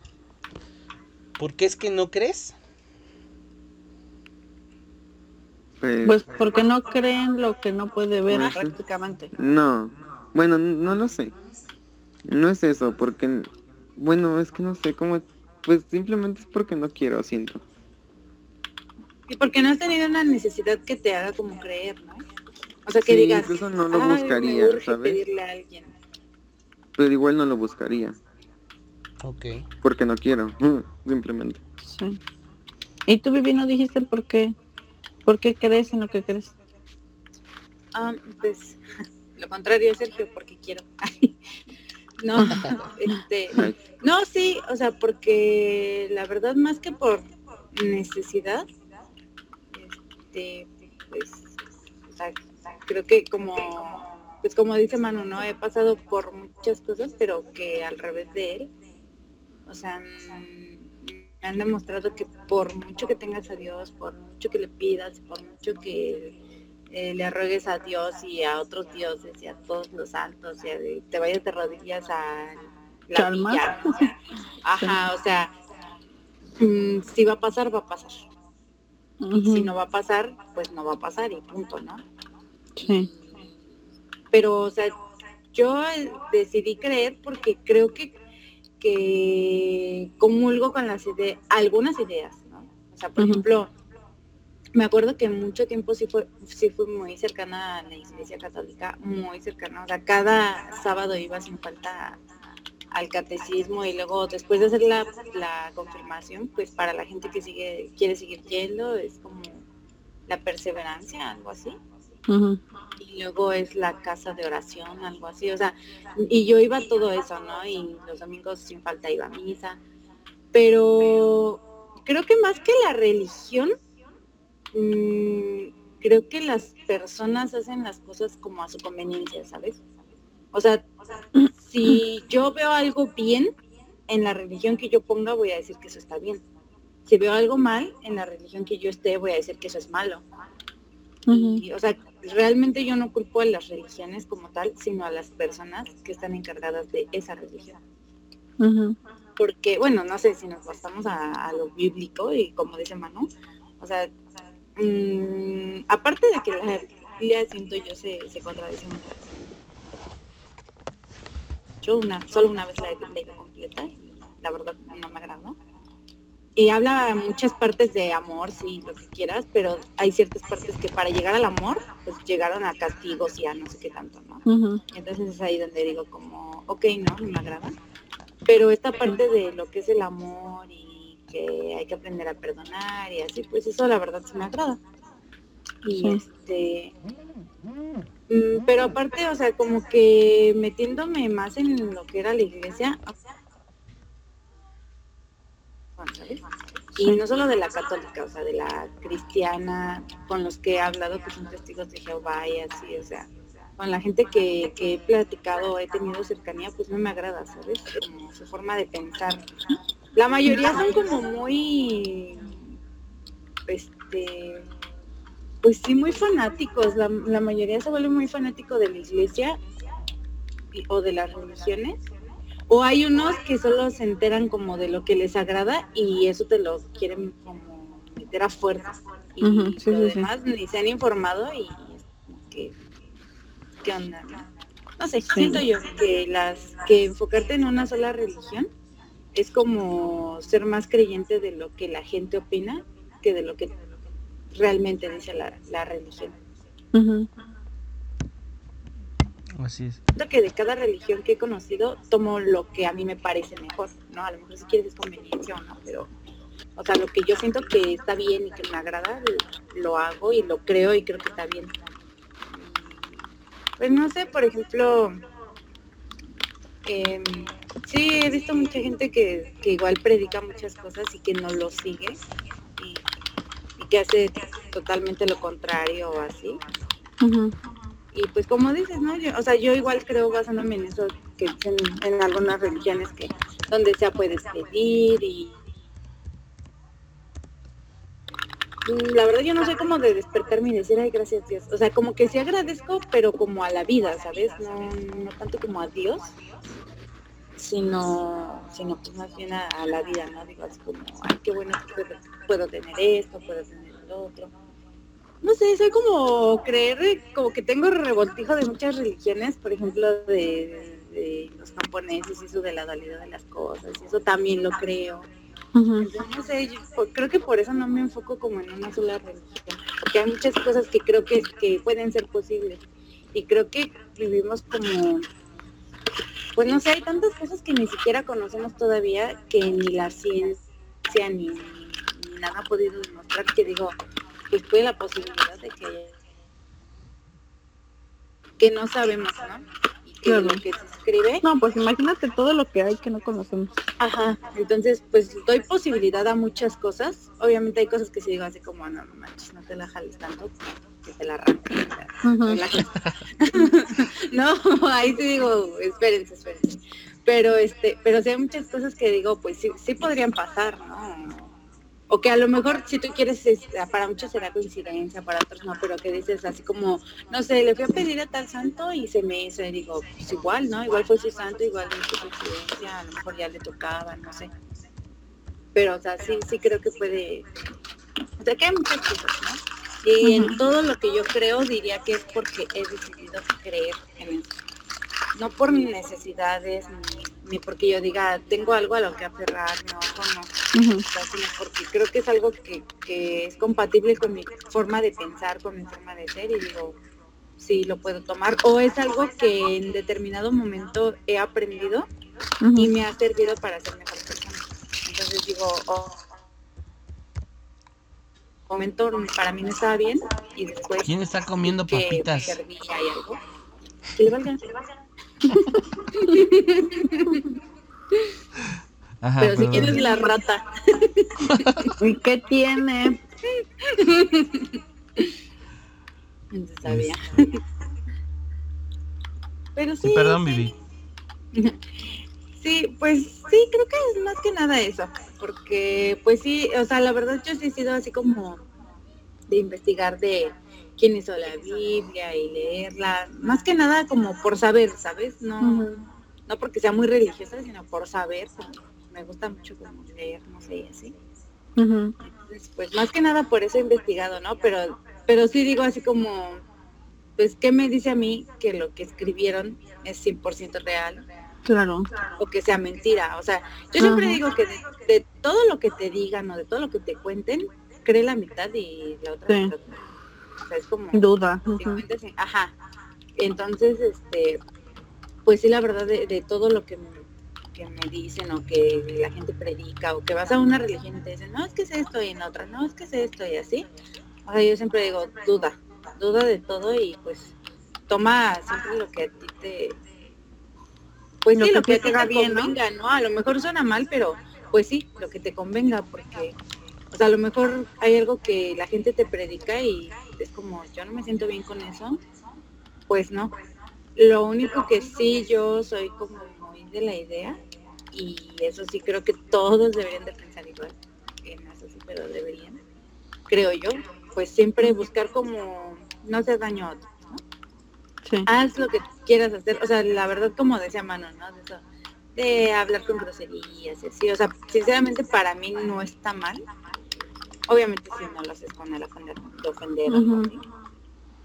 ¿por qué es que no crees? Pues, Pues porque no creen lo que no puede ver sí. prácticamente. no, bueno, no lo sé. No es eso, porque, bueno, es que no sé cómo, pues simplemente es porque no quiero, siento. Y porque no has tenido una necesidad que te haga como creer, ¿no? O sea, que Sí, digas, incluso no lo "Ay, me buscaría, urge ¿sabes? pedirle a alguien. Pero igual no lo buscaría, Ok. porque no quiero, simplemente. Sí. Y tú, Vivi, no dijiste por qué. ¿Por qué crees en lo que crees? Ah, pues lo contrario de Sergio, porque quiero. no, este, no, sí, o sea, porque la verdad más que por necesidad, este, pues, o sea, creo que como, pues como dice Manu, ¿no? He pasado por muchas cosas, pero que al revés de él, o sea, me han demostrado que por mucho que tengas a Dios, por mucho que le pidas, por mucho que eh, le ruegues a Dios y a otros dioses y a todos los santos y te vayas de rodillas a la villa, ajá, o sea, mm, si va a pasar, va a pasar. Y si no va a pasar, pues no va a pasar y punto, ¿no? Sí. Pero, o sea, yo decidí creer porque creo que, que comulgo con las ideas, algunas ideas, ¿no? O sea, por ejemplo, me acuerdo que mucho tiempo sí fue, sí fui muy cercana a la iglesia católica, muy cercana. O sea, cada sábado iba sin falta al catecismo y luego después de hacer la, la confirmación, pues para la gente que sigue, quiere seguir yendo, es como la perseverancia, algo así. Y luego es la casa de oración, algo así. O sea, y yo iba a todo eso, ¿no? Y los domingos sin falta iba a misa. Pero creo que más que la religión, Mm, creo que las personas hacen las cosas como a su conveniencia, ¿sabes? O sea, si yo veo algo bien en la religión que yo ponga, voy a decir que eso está bien. Si veo algo mal en la religión que yo esté, voy a decir que eso es malo. o sea, realmente yo no culpo a las religiones como tal, sino a las personas que están encargadas de esa religión. Porque, bueno, no sé si nos bastamos a, a, lo bíblico y como dice Manu, o sea, Mm, aparte de que la Biblia siento yo se, se contradice mucho. Yo una, solo una vez la he leído completa y la verdad no me agradó. Y habla muchas partes de amor, sí, lo que quieras, pero hay ciertas partes que para llegar al amor, pues llegaron a castigos y a no sé qué tanto, ¿no? Entonces es ahí donde digo como, ok, no, no me agrada. Pero esta parte de lo que es el amor y que hay que aprender a perdonar y así, pues eso la verdad se me agrada. Y este mm, pero aparte, o sea, como que metiéndome más en lo que era la iglesia, Y no solo de la católica, o sea, de la cristiana, con los que he hablado que son testigos de Jehová y así, o sea, con la gente que, que he platicado, he tenido cercanía, pues no me agrada, ¿sabes? Como su forma de pensar. La mayoría son como muy, este, pues sí, muy fanáticos. La, mayoría se vuelve muy fanático de la iglesia o de las religiones. O hay unos que solo se enteran como de lo que les agrada y eso te lo quieren como meter a fuerza. Y uh ni se han informado y que, ¿qué onda? No, sé, siento yo que las que enfocarte en una sola religión es como ser más creyente de lo que la gente opina que de lo que realmente dice la, religión. Así es. Siento que de cada religión que he conocido tomo lo que a mí me parece mejor, ¿no? A lo mejor si quieres es conveniencia o no, pero o sea, lo que yo siento que está bien y que me agrada, lo hago y lo creo y creo que está bien. Pues no sé, por ejemplo, eh, Sí, he visto mucha gente que, igual predica muchas cosas y que no lo sigue y, que hace totalmente lo contrario o así. Y pues como dices, ¿no? o sea, yo igual creo basándome en eso que en, en algunas religiones que donde sea puedes pedir y la verdad yo no sé cómo de despertarme y decir, ay, gracias Dios. O sea, como que sí agradezco, pero como a la vida, ¿sabes? No, no tanto como a Dios sino, sino pues más bien a, la vida, ¿no? Digo, así como, ay, qué bueno que puedo, tener esto, puedo tener lo otro. No sé, soy como creer, como que tengo revoltijo de muchas religiones, por ejemplo, de, los japoneses y eso de la dualidad de las cosas, y eso también lo creo. no sé, creo que por eso no me enfoco como en una sola religión, porque hay muchas cosas que creo que, que pueden ser posibles. Y creo que vivimos como pues no sé, hay tantas cosas que ni siquiera conocemos todavía que ni la ciencia ni, nada ha podido demostrar que digo, pues puede la posibilidad de que que no sabemos, ¿no? Y que Claro. lo que se escribe. No, pues imagínate todo lo que hay que no conocemos. Ajá, entonces pues doy posibilidad a muchas cosas. Obviamente hay cosas que sí digo así como, no, no manches, no te la jales tanto, que la no, ahí sí digo, espérense, espérense. Pero este, pero sí hay muchas cosas que digo, pues sí, sí podrían pasar, ¿no? O que a lo mejor si tú quieres, este, para muchos será coincidencia, para otros no, pero que dices así como, no sé, le fui a pedir a tal santo y se me hizo, y digo, pues igual, ¿no? Igual fue su santo, igual fue coincidencia, a lo mejor ya le tocaba, no sé. Pero, o sea, sí, sí creo que puede, o sea, que hay muchas cosas, ¿no? Y en todo lo que yo creo diría que es porque he decidido creer en eso. No por necesidades ni, ni porque yo diga tengo algo a lo que aferrar, no, no, o sea, sino porque creo que es algo que, que es compatible con mi forma de pensar, con mi forma de ser y digo, sí, lo puedo tomar. O es algo que en determinado momento he aprendido y me ha servido para ser mejor persona. Entonces digo, oh, momento para mí no estaba bien y después ¿Quién está comiendo que papitas? algo. Que le valga. Ajá, Pero si quieres la rata. ¿Y qué tiene? Entonces sabía. Este, Pero sí. sí, perdón, sí. Vivi. Sí, pues sí, creo que es más que nada eso, porque pues sí, o sea, la verdad yo sí he sido así como de investigar de quién hizo la Biblia y leerla, más que nada como por saber, ¿sabes? No, no porque sea muy religiosa, sino por saber, me gusta mucho como leer, no sé, y así. Entonces, pues más que nada por eso he investigado, ¿no? Pero, pero sí digo así como, pues, ¿qué me dice a mí que lo que escribieron es 100% real? Claro. o que sea mentira. O sea, yo siempre digo que de, de todo lo que te digan o de todo lo que te cuenten, cree la mitad y la otra Sí. mitad. O sea, es como Duda. Ujú. 50, cin- ajá. Entonces, este, pues sí, la verdad de, de todo lo que me, que me dicen o que la gente predica o que vas a una religión y te dicen, no, es que es esto y en otra, no, es que es esto y así. O sea, yo siempre digo, duda, duda de todo y pues toma siempre lo que a ti te... Pues Lo sí, que lo que te te bien, convenga, ¿no? A lo mejor suena mal, pero pues sí, lo que te convenga, porque, o sea, a lo mejor hay algo que la gente te predica y es como, yo no me siento bien con eso, pues no. Lo único que sí yo soy como muy de la idea, y eso sí creo que todos deberían de pensar igual, que no es así, pero deberían, creo yo, pues siempre buscar como no hacer daño a otros, ¿no? Sí. haz lo que quieras hacer, o sea, la verdad como decía Mano, ¿no? De eso, de hablar con groserías, y así, o sea, sinceramente para mí no está mal. Obviamente si no lo haces con el afán de de ofender Ujú. así.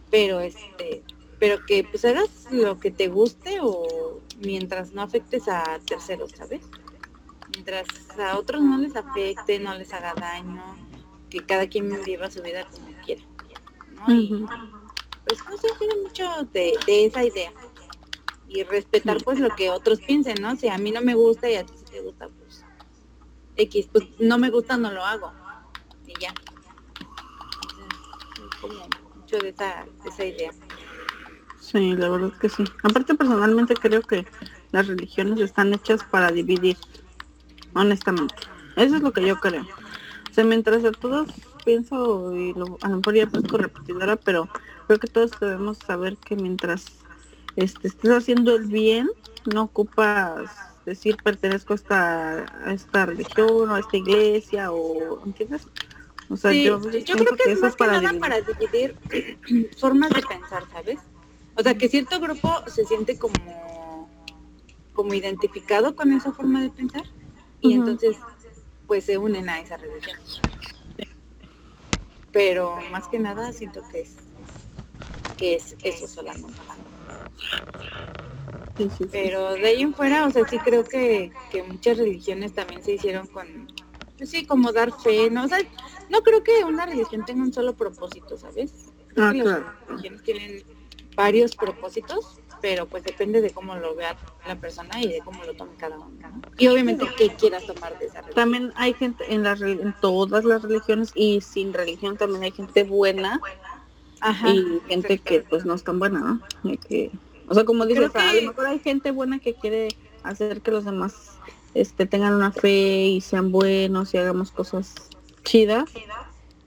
Pero este, pero que pues hagas lo que te guste o mientras no afectes a terceros, ¿sabes? Mientras a otros no les afecte, no les haga daño, que cada quien viva su vida como quiera. Pues no sé, tiene mucho de, esa idea. Y respetar pues lo que otros piensen, ¿no? Si a mí no me gusta y a ti sí te gusta, pues X, pues no me gusta, no lo hago. Y ya. Mucho de esa, de esa idea. Sí, la verdad que sí. Aparte personalmente creo que las religiones están hechas para dividir, honestamente. Eso es lo que yo creo. O sea, mientras a todos pienso, y lo, a lo mejor ya parezco repetidora, pero creo que todos debemos saber que mientras este, estés haciendo el bien, no ocupas decir pertenezco a esta, a esta religión o a esta iglesia o ¿entiendes? O sea, Sí, yo, creo que es eso más que nada para dividir formas de pensar, ¿sabes? O sea, que cierto grupo se siente como, como identificado con esa forma de pensar y entonces pues se unen a esa religión. Pero más que nada siento que es que es eso solamente. Sí, sí, sí. Pero de ahí en fuera, o sea, sí creo que, que muchas religiones también se hicieron con, pues sí, como dar fe, ¿no? O sea, no creo que una religión tenga un solo propósito, ¿sabes? Creo Ah, que las claro. religiones tienen varios propósitos, pero pues depende de cómo lo vea la persona y de cómo lo tome cada uno, ¿no? Y obviamente qué quieras tomar de esa religión. También hay gente en las en todas las religiones y sin religión también hay gente buena Ajá. y gente que pues no es tan buena, ¿no? Que O sea, como dices, Creo a que- lo mejor hay gente buena que quiere hacer que los demás este tengan una fe y sean buenos y hagamos cosas chidas.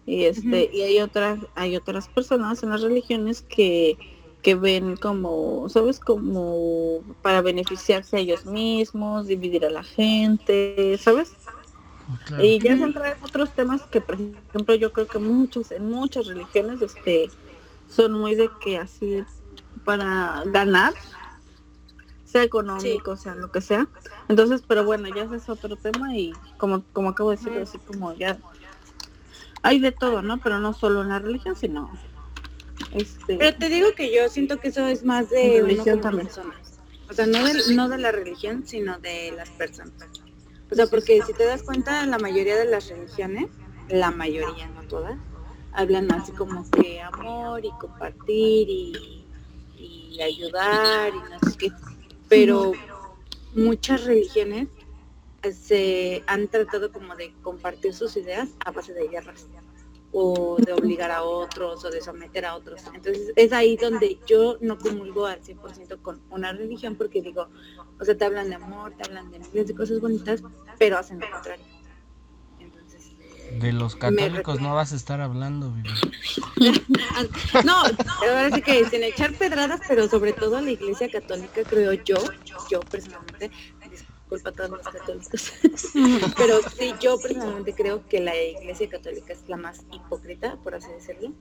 Y este, y hay otras, hay otras personas en las religiones que, que ven como, ¿sabes? Como para beneficiarse a ellos mismos, dividir a la gente, ¿sabes? Claro. Y ya se entra en otros temas que, por ejemplo, yo creo que muchos, en muchas religiones, este, son muy de que así para ganar, sea económico, sea lo que sea. Entonces, pero bueno, ya ese es otro tema y como, como acabo de decir, así como ya hay de todo, ¿no? Pero no solo en la religión, sino este Pero te digo que yo siento que eso es más de religión también. personas. O sea, no de, no de la religión, sino de las personas. O sea, porque si te das cuenta, la mayoría de las religiones, la mayoría, no todas, hablan así como que amor y compartir y, y ayudar y no sé qué. Pero muchas religiones se han tratado como de compartir sus ideas a base de guerras o de obligar a otros o de someter a otros. Entonces es ahí donde yo no comulgo al 100% con una religión porque digo, o sea, te hablan de amor, te hablan de miles de cosas bonitas, pero hacen lo contrario. De los católicos no vas a estar hablando, Vivi. no, ahora sí que sin echar pedradas, pero sobre todo a la iglesia católica, creo yo, yo personalmente, disculpa a todos los católicos, pero sí, yo personalmente creo que la iglesia católica es la más hipócrita, por así decirlo,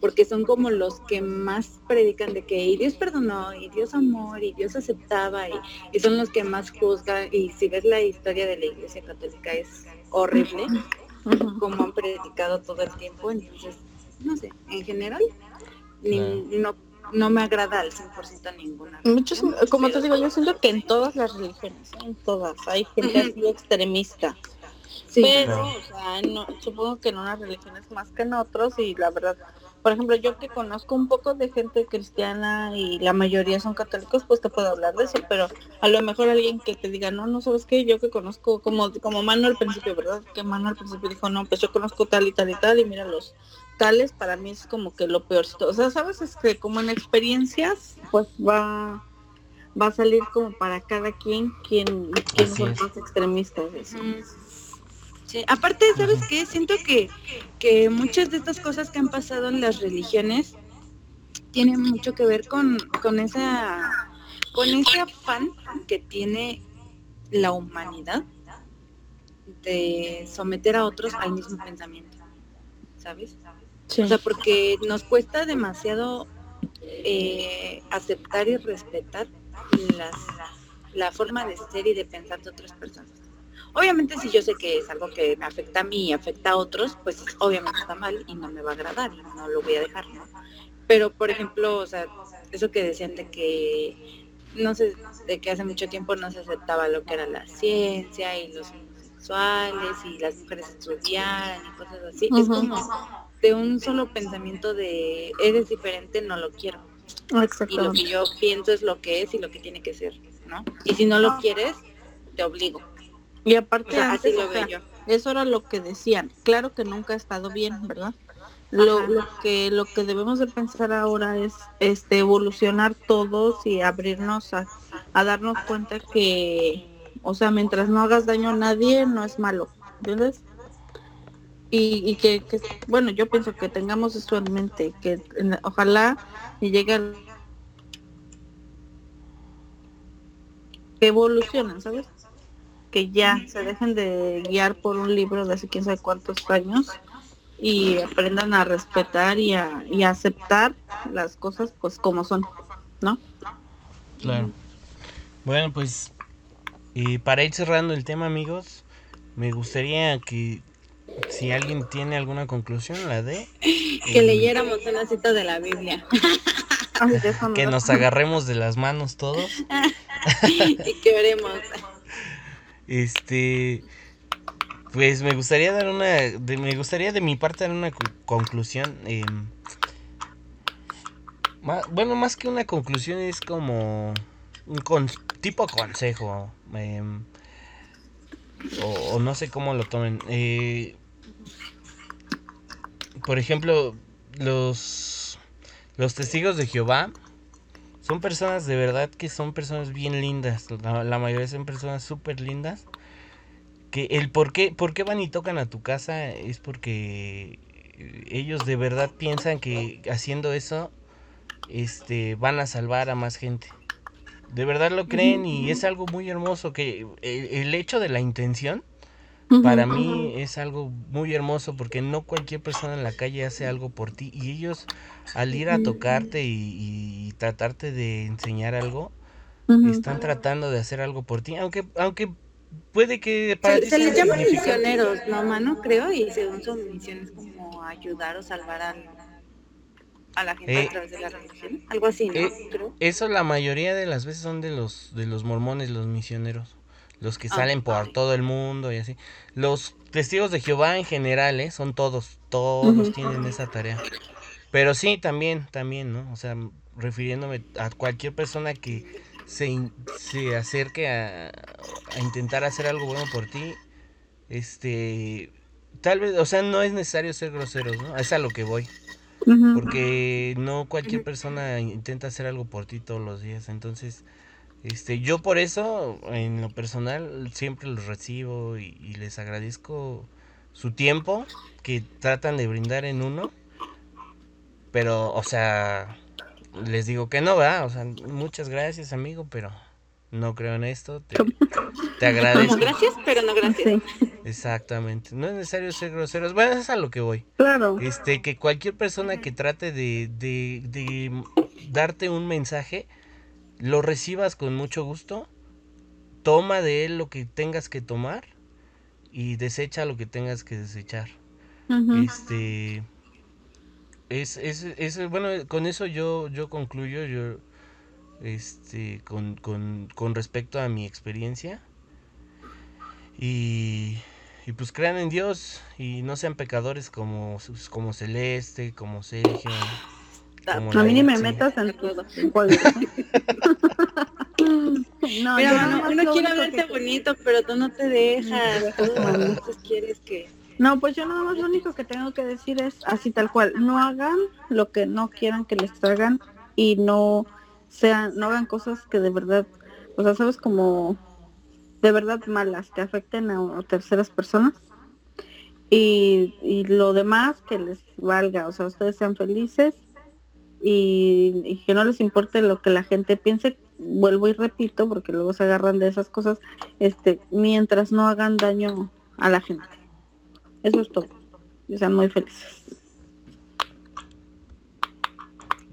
porque son como los que más predican de que y Dios perdonó, y Dios amó, y Dios aceptaba, y, y son los que más juzgan, y si ves la historia de la iglesia católica es horrible, como han predicado todo el tiempo, entonces, no sé, en general, ni- no, no me agrada al 100% ninguna. Muchos, religión, como te digo, yo siento que en todas las religiones, ¿eh? en todas, hay gente así extremista. Sí, pero, o sea, no, supongo que en unas religiones más que en otros y la verdad, por ejemplo, yo que conozco un poco de gente cristiana y la mayoría son católicos, pues te puedo hablar de eso, pero a lo mejor alguien que te diga, no, no sabes qué, yo que conozco, como, como Mano al principio, ¿verdad? Que Mano al principio dijo, no, pues yo conozco tal y tal y tal y mira los tales, para mí es como que lo peorcito. O sea, sabes, es que como en experiencias, pues va va a salir como para cada quien quien, quien son es. más extremistas. Sí, aparte, ¿sabes qué? Siento que, que muchas de estas cosas que han pasado en las religiones tienen mucho que ver con, con esa con ese afán que tiene la humanidad de someter a otros al mismo pensamiento, ¿sabes? Sí. O sea, porque nos cuesta demasiado eh, aceptar y respetar las, la forma de ser y de pensar de otras personas. Obviamente si yo sé que es algo que me afecta a mí y afecta a otros, pues obviamente está mal y no me va a agradar y no lo voy a dejar, ¿no? Pero, por ejemplo, o sea, eso que decían de que, no sé, de que hace mucho tiempo no se aceptaba lo que era la ciencia y los homosexuales y las mujeres estudiaran y cosas así, es como de un solo pensamiento de eres diferente, no lo quiero. Y lo que yo pienso es lo que es y lo que tiene que ser, ¿no? Y si no lo quieres, te obligo. Y O aparte, así antes, lo o sea, veo yo. eso era lo que decían. Claro que nunca ha estado bien, ¿verdad? Lo, lo que lo que debemos de pensar ahora es este evolucionar todos y abrirnos a, a darnos cuenta que, o sea, mientras no hagas daño a nadie, no es malo, ¿entiendes? Y, y que, que, bueno, yo pienso que tengamos eso en mente, que en- ojalá y llegue al- que evolucionen, ¿sabes? Que ya se dejen de guiar por un libro de hace quién sabe cuántos años y aprendan a respetar y a, y a aceptar las cosas pues como son, ¿no? Claro. Bueno, pues y para ir cerrando el tema, amigos, me gustaría que si alguien tiene alguna conclusión, la de Que leyéramos una cita de la Biblia que nos agarremos de las manos todos. y que veremos. Este, pues me gustaría dar una, de, me gustaría de mi parte dar una co- conclusión. em, bueno, más que una conclusión es como un con- tipo consejo. em, o, o no sé cómo lo tomen. eh, por ejemplo, los, los testigos de Jehová Son personas de verdad que son personas bien lindas. La, la mayoría son personas súper lindas. Que el por qué, por qué van y tocan a tu casa es porque ellos de verdad piensan que haciendo eso este van a salvar a más gente. De verdad lo creen y es algo muy hermoso que el, el hecho de la intención para mí es algo muy hermoso porque no cualquier persona en la calle hace algo por ti y ellos al ir a tocarte y, y tratarte de enseñar algo están tratando de hacer algo por ti aunque aunque puede que para Se, ti se les llama misioneros, ¿no, mano? Creo, y según su misión es como ayudar o salvar al, a la gente Eh, a través de la religión. Algo así, ¿no? eh, Creo. Eso la mayoría de las veces son de los de los mormones, los misioneros, los que salen por todo el mundo y así. Los testigos de Jehová en general, ¿eh? son todos, todos tienen esa tarea. Pero sí, también, también, ¿no? O sea, refiriéndome a cualquier persona que se, se acerque a, a intentar hacer algo bueno por ti, este, tal vez, o sea, no es necesario ser groseros, ¿no? Es a lo que voy. Porque no cualquier persona intenta hacer algo por ti todos los días. Entonces, este, yo por eso, en lo personal, siempre los recibo y, y les agradezco su tiempo que tratan de brindar en uno. Pero, o sea, les digo que no, ¿verdad? O sea, muchas gracias, amigo, pero no creo en esto. Te, te agradezco. Como gracias, pero no gracias. Exactamente. No es necesario ser groseros. Bueno, eso es a lo que voy. claro. Este, que cualquier persona que trate de, de, de darte un mensaje, lo recibas con mucho gusto, toma de él lo que tengas que tomar y desecha lo que tengas que desechar. Este, es, es, es- bueno, con eso yo, yo concluyo, yo, este, con, con, con respecto a mi experiencia. Y, y pues crean en Dios y no sean pecadores como, como Celeste, como Sergio. Como A mí ni me Sí. metas en cualquier- No, Mira, mano, uno quiere verte que- bonito, pero tú no te dejas. Tú quieres que... No, pues yo nada más lo único que tengo que decir es así tal cual, no hagan lo que no quieran que les hagan y no sean, no hagan cosas que de verdad, o sea, sabes como de verdad malas, que afecten a, a terceras personas. Y, y lo demás que les valga, o sea, ustedes sean felices y, y que no les importe lo que la gente piense, vuelvo y repito, porque luego se agarran de esas cosas, este, mientras no hagan daño a la gente. Eso es todo. Y sean muy felices.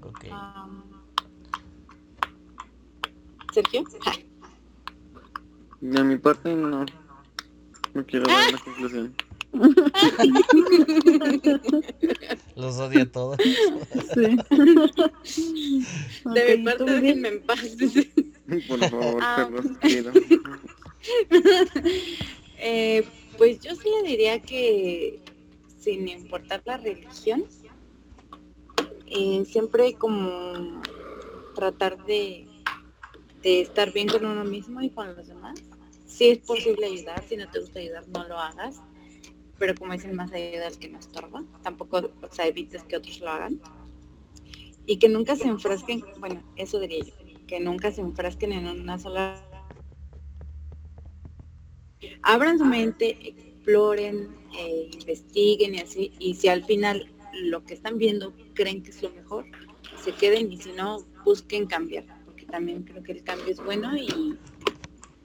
Ok. um, Sergio. De mi parte no. No quiero dar una conclusión. Los odio a todos. Sí. De Ok, mi ¿y parte, déjenme en paz. Por favor, Ah. Carlos, quiero. Eh, pues yo sí le diría que sin importar la religión, eh, siempre como tratar de, de estar bien con uno mismo y con los demás. Si es posible ayudar, si no te gusta ayudar, no lo hagas. Pero como dicen, más ayuda al que no estorba. Tampoco, o sea, evites que otros lo hagan. Y que nunca se enfrasquen, bueno, eso diría yo, que nunca se enfrasquen en una sola abran su mente, exploren, eh, investiguen y así, y si al final lo que están viendo creen que es lo mejor, se queden y si no, busquen cambiar, porque también creo que el cambio es bueno y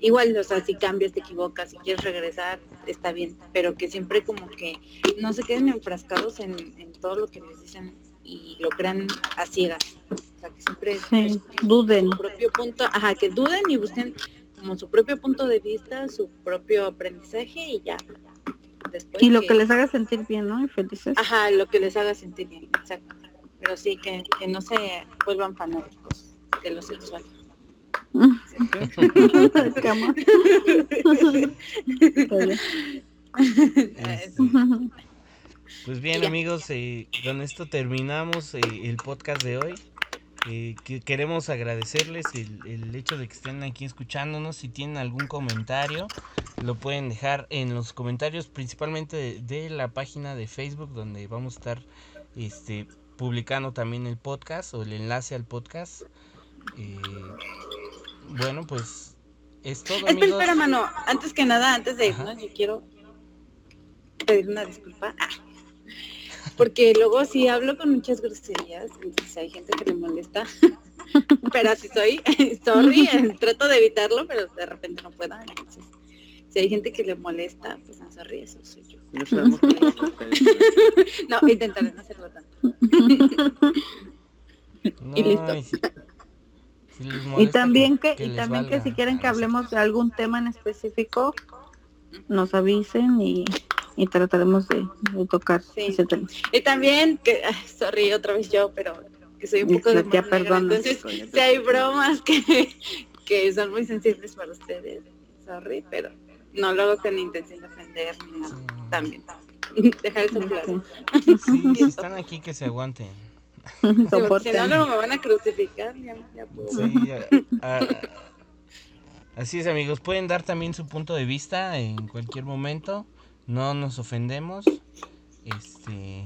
igual, o sea, si cambias, te equivocas, si quieres regresar, está bien, pero que siempre como que no se queden enfrascados en, en todo lo que les dicen y lo crean a ciegas, o sea, que siempre Sí, duden. su propio punto, ajá, que duden y busquen como su propio punto de vista, su propio aprendizaje y ya. Después Y lo que les haga sentir bien, ¿no? Y felices. Ajá, lo que les haga sentir bien, exacto. Pero sí, que, que no se vuelvan fanáticos de lo sexual. Cama. Está bien. Eso. Pues bien amigos, eh, con esto terminamos eh, el podcast de hoy. Eh, que queremos agradecerles el, el hecho de que estén aquí escuchándonos. Si tienen algún comentario, lo pueden dejar en los comentarios, principalmente de, de la página de Facebook, donde vamos a estar este, publicando también el podcast o el enlace al podcast. Eh, bueno, pues es todo, Espera, amigos. espera, mano. Antes que nada, antes de irnos, yo quiero pedir una disculpa. Ah. Porque luego sí hablo con muchas groserías, entonces hay gente que le molesta. pero así soy, sorry, eh, trato de evitarlo, pero de repente no puedo. Entonces, si hay gente que le molesta, pues no sorry, eso soy yo. No sabemos intentaré no hacerlo tanto. No, y listo. si- si Y también que, y también que si quieren que hablemos de algún tema en específico, nos avisen y, y trataremos de, de tocar Sí. ese tema. Y también, que, sorry, otra vez yo, pero que soy un poco de La tía perdona. Entonces, si hay bromas que, que son muy sensibles para ustedes, sorry, pero no lo hago con intención de ofender ni nada. Sí. También. Dejar eso claro. Sí, si están aquí que se aguanten. Sí, si no, luego me van a crucificar. Ya, ya puedo. Sí, a- a- así es amigos, pueden dar también su punto de vista en cualquier momento, no nos ofendemos. Este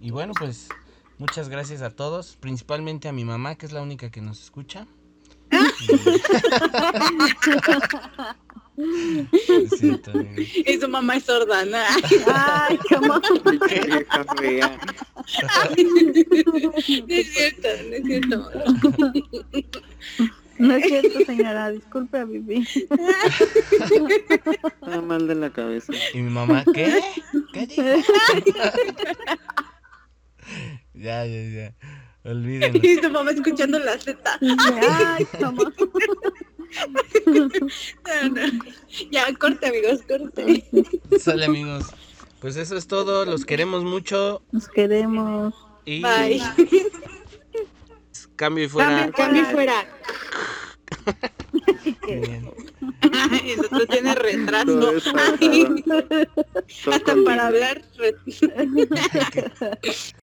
y bueno pues muchas gracias a todos, principalmente a mi mamá que es la única que nos escucha. Es amigos. Y su mamá es sorda, ¿no? Ay, cómo. Qué vieja fea. No es cierto, no es cierto. No es cierto, señora, disculpe a Vivi. Está mal de la cabeza. Y mi mamá, ¿qué? ¿Qué dijo? ya, ya, ya. Olvídenlo. Y su mamá escuchando la Z. Ay, cómo. No, no. Ya, corte, amigos, corte. Sale amigos. Pues eso es todo, los queremos mucho Nos queremos. y Bye. cambio y fuera. Cambio y fuera. Bien. Y el otro tiene retraso. Ay, hasta para hablar.